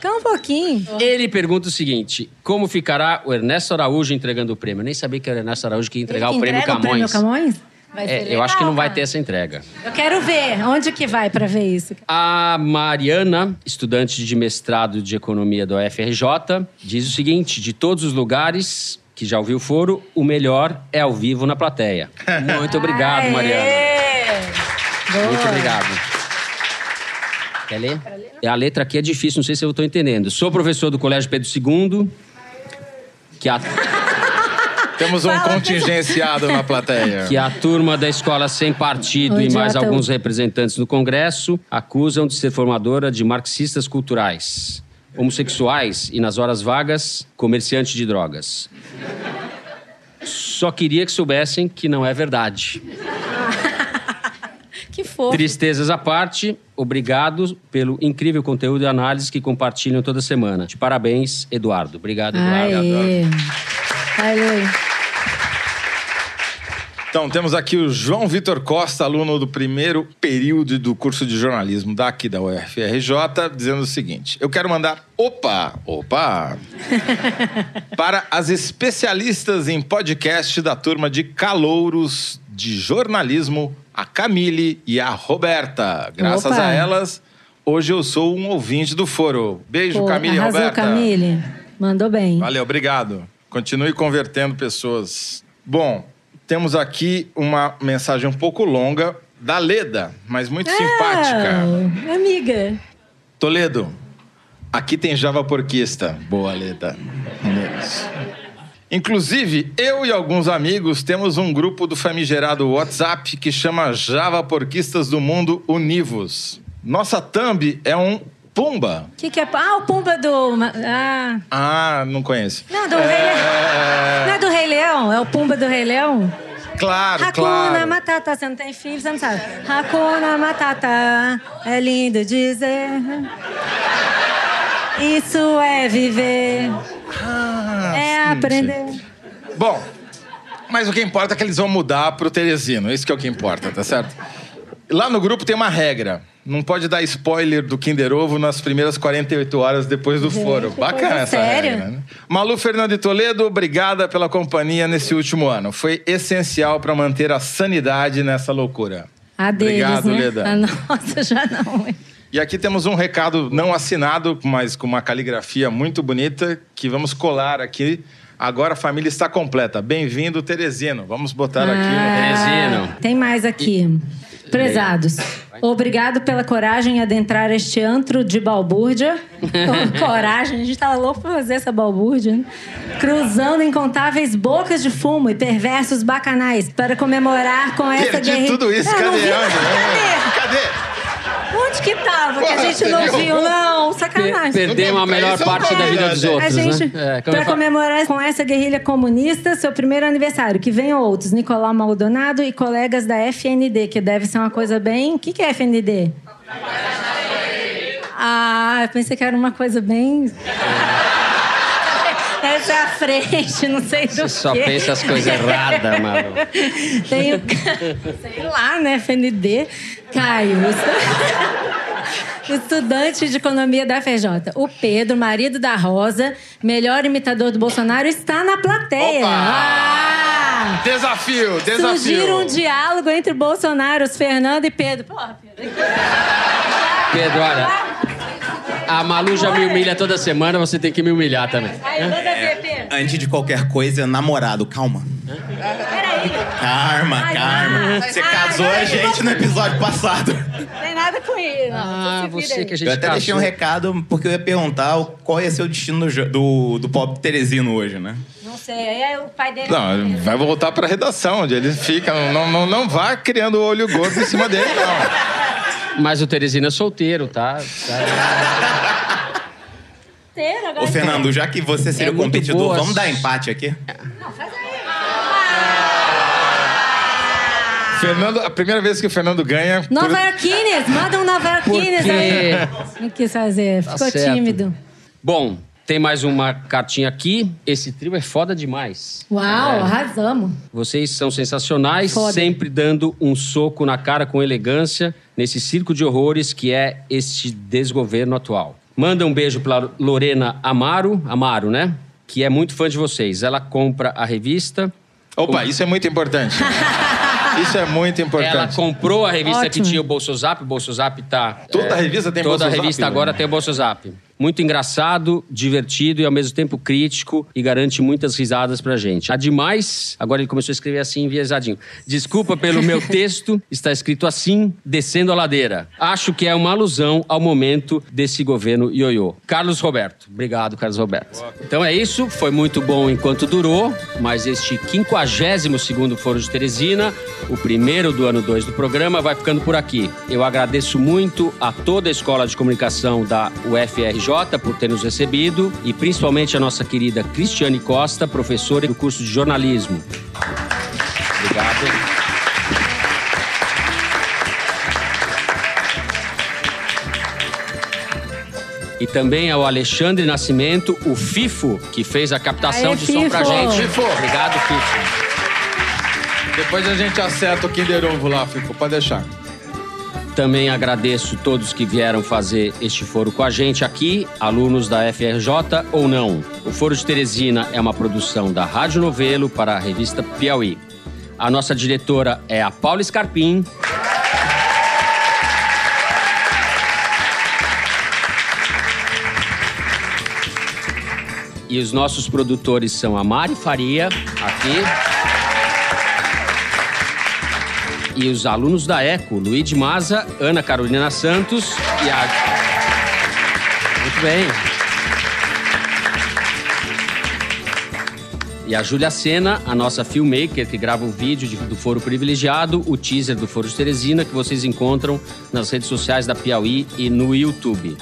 C: Calma um pouquinho.
B: Ele pergunta o seguinte: como ficará o Ernesto Araújo entregando o prêmio? Eu nem sabia que era o Ernesto Araújo que ia entregar
C: Ele
B: o prêmio
C: entrega
B: Camões.
C: O prêmio Camões?
B: É, eu acho que não vai ter essa entrega.
C: Eu quero ver. Onde que vai pra ver isso?
B: A Mariana, estudante de mestrado de economia da UFRJ, diz o seguinte: de todos os lugares que já ouviu o foro, o melhor é ao vivo na plateia. Muito obrigado! Mariana.
C: Boa.
B: Muito obrigado. Quer ler? A letra aqui é difícil, não sei se eu estou entendendo. Sou professor do Colégio Pedro II, que a,
A: Temos um contingenciado na plateia.
B: que a turma da escola sem partido e mais alguns representantes no Congresso acusam de ser formadora de marxistas culturais, homossexuais e, nas horas vagas, comerciante de drogas. Só queria que soubessem que não é verdade.
C: Que fofo.
B: Tristezas à parte, obrigado pelo incrível conteúdo e análise que compartilham toda semana. De parabéns, Eduardo. Obrigado, Eduardo.
C: Aê. Aleluia.
A: Então, temos aqui o João Vitor Costa, aluno do primeiro período do curso de jornalismo daqui da UFRJ, dizendo o seguinte: Eu quero mandar opa, opa, para as especialistas em podcast da turma de calouros de jornalismo, a Camille e a Roberta. Graças
C: Opa.
A: a elas, hoje eu sou um ouvinte do foro. Beijo,
C: Pô,
A: Camille e
C: arrasou,
A: Roberta.
C: Camille. Mandou bem.
A: Valeu, obrigado. Continue convertendo pessoas. Bom, temos aqui uma mensagem um pouco longa da Leda, mas muito simpática.
C: Ah, amiga.
A: Toledo, aqui tem Java Porquista. Boa, Leda. Inclusive, eu e alguns amigos temos um grupo do famigerado WhatsApp que chama Java Porquistas do Mundo Univos. Nossa thumb é um Pumba.
C: O que, que é. Ah, o Pumba do. Ah.
A: Ah, não conheço.
C: Não, do Rei Leão. Não é do Rei Leão? É o Pumba do Rei Leão?
A: Claro,
C: Hakuna
A: claro.
C: Matata, você não tem filho, você não sabe. Hakuna Matata, é lindo dizer. Isso é viver,
A: Ah,
C: é
A: sim,
C: aprender.
A: sim. Bom, mas o que importa é que eles vão mudar pro Teresino. Isso que é o que importa, tá certo? Lá no grupo tem uma regra. Não pode dar spoiler do Kinder Ovo nas primeiras 48 horas depois do
C: Gente,
A: foro.
C: que
A: Bacana essa
C: séria.
A: regra, né? Malu Fernando de Toledo, obrigada pela companhia nesse último ano. Foi essencial para manter a sanidade nessa loucura.
C: A deles,
A: Obrigado,
C: né?
A: Leda.
C: A nossa já não. hein?
A: E aqui temos um recado não assinado, mas com uma caligrafia muito bonita, que vamos colar aqui. Agora a família está completa. Bem-vindo, Teresino. Vamos botar aqui
C: Ah,
B: Teresino.
C: Tem mais aqui. Prezados, obrigado pela coragem em adentrar este antro de balbúrdia. Coragem, a gente tava louco pra fazer essa balbúrdia. né? Cruzando incontáveis bocas de fumo e perversos bacanais para comemorar com essa
A: Perdi
C: guerrilha.
A: tudo isso.
C: Ah, não
A: Cadê?
C: vi.
A: Onde?
C: Cadê?
A: Cadê?
C: Onde que tava? que a gente não
A: viu?
C: não.
B: Per-
C: Sacanagem.
B: perdemos a melhor
A: é um
B: parte da vida dos
C: A
B: outros,
C: gente,
B: né? É, eu
C: para
B: falo-
C: comemorar com essa guerrilha comunista, seu primeiro aniversário, que venham outros, Nicolau Maldonado e colegas da FND, que deve ser uma coisa bem. O que, que é FND? Ah, eu pensei que era uma coisa bem. Essa é a frente, não sei do
B: Você só
C: quê.
B: pensa as coisas erradas, Malu.
C: Tem o. Sei lá, né? FND. Caio. Estudante de economia da FJ. O Pedro, marido da Rosa, melhor imitador do Bolsonaro, está na plateia.
A: Opa!
C: Ah!
A: Desafio, desafio.
C: Surgiram um diálogo entre Bolsonaro, os Fernando e Pedro. Porra, Pedro.
B: Pedro, olha. A Malu já me humilha toda semana, você tem que me humilhar também.
C: Aí, manda.
H: Antes de qualquer coisa, namorado, calma.
C: Peraí.
H: Calma,
C: Ai,
H: calma. Você casou a gente no episódio passado.
C: Tem nada com ele. Não,
B: Ah, você que a gente
H: Eu até
B: casou.
H: deixei um recado porque eu ia perguntar qual ia ser o destino do, do, pobre Teresino hoje, né?
C: Não sei, aí é o pai dele...
A: Não, vai voltar pra redação, onde ele fica. Não, não, não vá criando olho gordo em cima dele, não.
B: Mas o Teresina é solteiro, tá?
C: Inteiro, agora
H: Ô, Fernando, já que você seria
B: É
H: o
B: muito
H: competidor,
B: boa.
H: vamos dar empate aqui?
A: Fernando, a primeira vez que o Fernando ganha. por-
C: Nova Yorkines, manda um Nova Yorkines aí. Não quis fazer,
B: Tá
C: ficou
B: certo.
C: tímido.
B: Bom, tem mais uma cartinha aqui. Esse trio é foda demais.
C: Uau, arrasamos.
B: Vocês são sensacionais,
C: Foda.
B: sempre dando um soco na cara com elegância nesse circo de horrores que é este desgoverno atual. Manda um beijo para Lorena Amaro, Amaro, né? Que é muito fã de vocês. Ela compra a revista.
A: Opa, isso é muito importante. Isso é muito
B: Ela
A: importante.
B: comprou a revista
C: Ótimo.
B: que tinha o Bolso Zap. O Bolso Zap tá.
A: Toda revista tem
B: Toda
A: Bolso
B: revista
A: Zap,
B: agora
A: né?
B: tem o Bolso Zap. Muito engraçado, divertido e ao mesmo tempo crítico e garante muitas risadas pra gente. Ademais, agora ele começou a escrever assim, enviesadinho. Desculpa pelo meu texto, está escrito assim, descendo a ladeira. Acho que é uma alusão ao momento desse governo ioiô. Carlos Roberto. Obrigado, Carlos Roberto. Então é isso, foi muito bom enquanto durou, mas este 52º Foro de Teresina, o primeiro do ano 2 do programa, vai ficando por aqui. Eu agradeço muito a toda a Escola de Comunicação da UFRJ por ter nos recebido e principalmente a nossa querida Cristiane Costa, professora do curso de jornalismo. Obrigado. E também ao Alexandre Nascimento, o FIFO, que fez a captação
C: Aê,
B: de som pra
C: Fifo!
B: gente.
A: Fifo!
B: Obrigado, FIFO.
A: Depois a gente acerta o Kinder Ovo lá, Fico, pode deixar.
B: Também agradeço todos que vieram fazer este foro com a gente aqui, alunos da FRJ ou não. O Foro de Teresina é uma produção da Rádio Novelo para a revista Piauí. A nossa diretora é a Paula Scarpim. E os nossos produtores são a Mari Faria, aqui. E os alunos da ECO, Luiz Maza, Ana Carolina Santos e a. Muito bem. E a Júlia Sena, a nossa filmmaker, que grava o vídeo de- do Foro Privilegiado, o teaser do Foro de Teresina, que vocês encontram nas redes sociais da Piauí e no YouTube.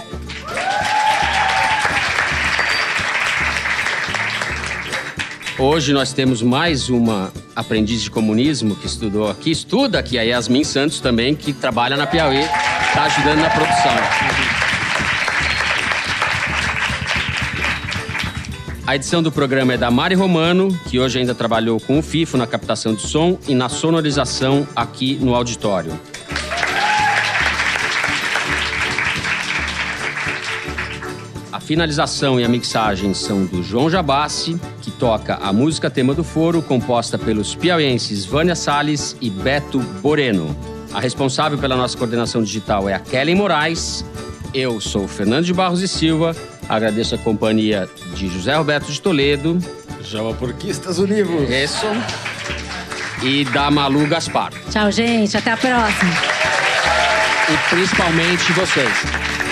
B: Hoje nós temos mais uma aprendiz de comunismo que estudou aqui, estuda aqui, a Yasmin Santos também, que trabalha na Piauí, está ajudando na produção. A edição do programa é da Mari Romano, que hoje ainda trabalhou com o FIFO na captação de som e na sonorização aqui no auditório. Finalização e a mixagem são do João Jabassi, que toca a música tema do foro, composta pelos piauienses Vânia Salles e Beto Boreno. A responsável pela nossa coordenação digital é a Kellen Moraes. Eu sou o Fernando de Barros e Silva. Agradeço a companhia de José Roberto de Toledo.
A: Java Porquistas Univos.
B: Isso. E da Malu Gaspar.
C: Tchau, gente. Até a próxima.
B: E principalmente vocês.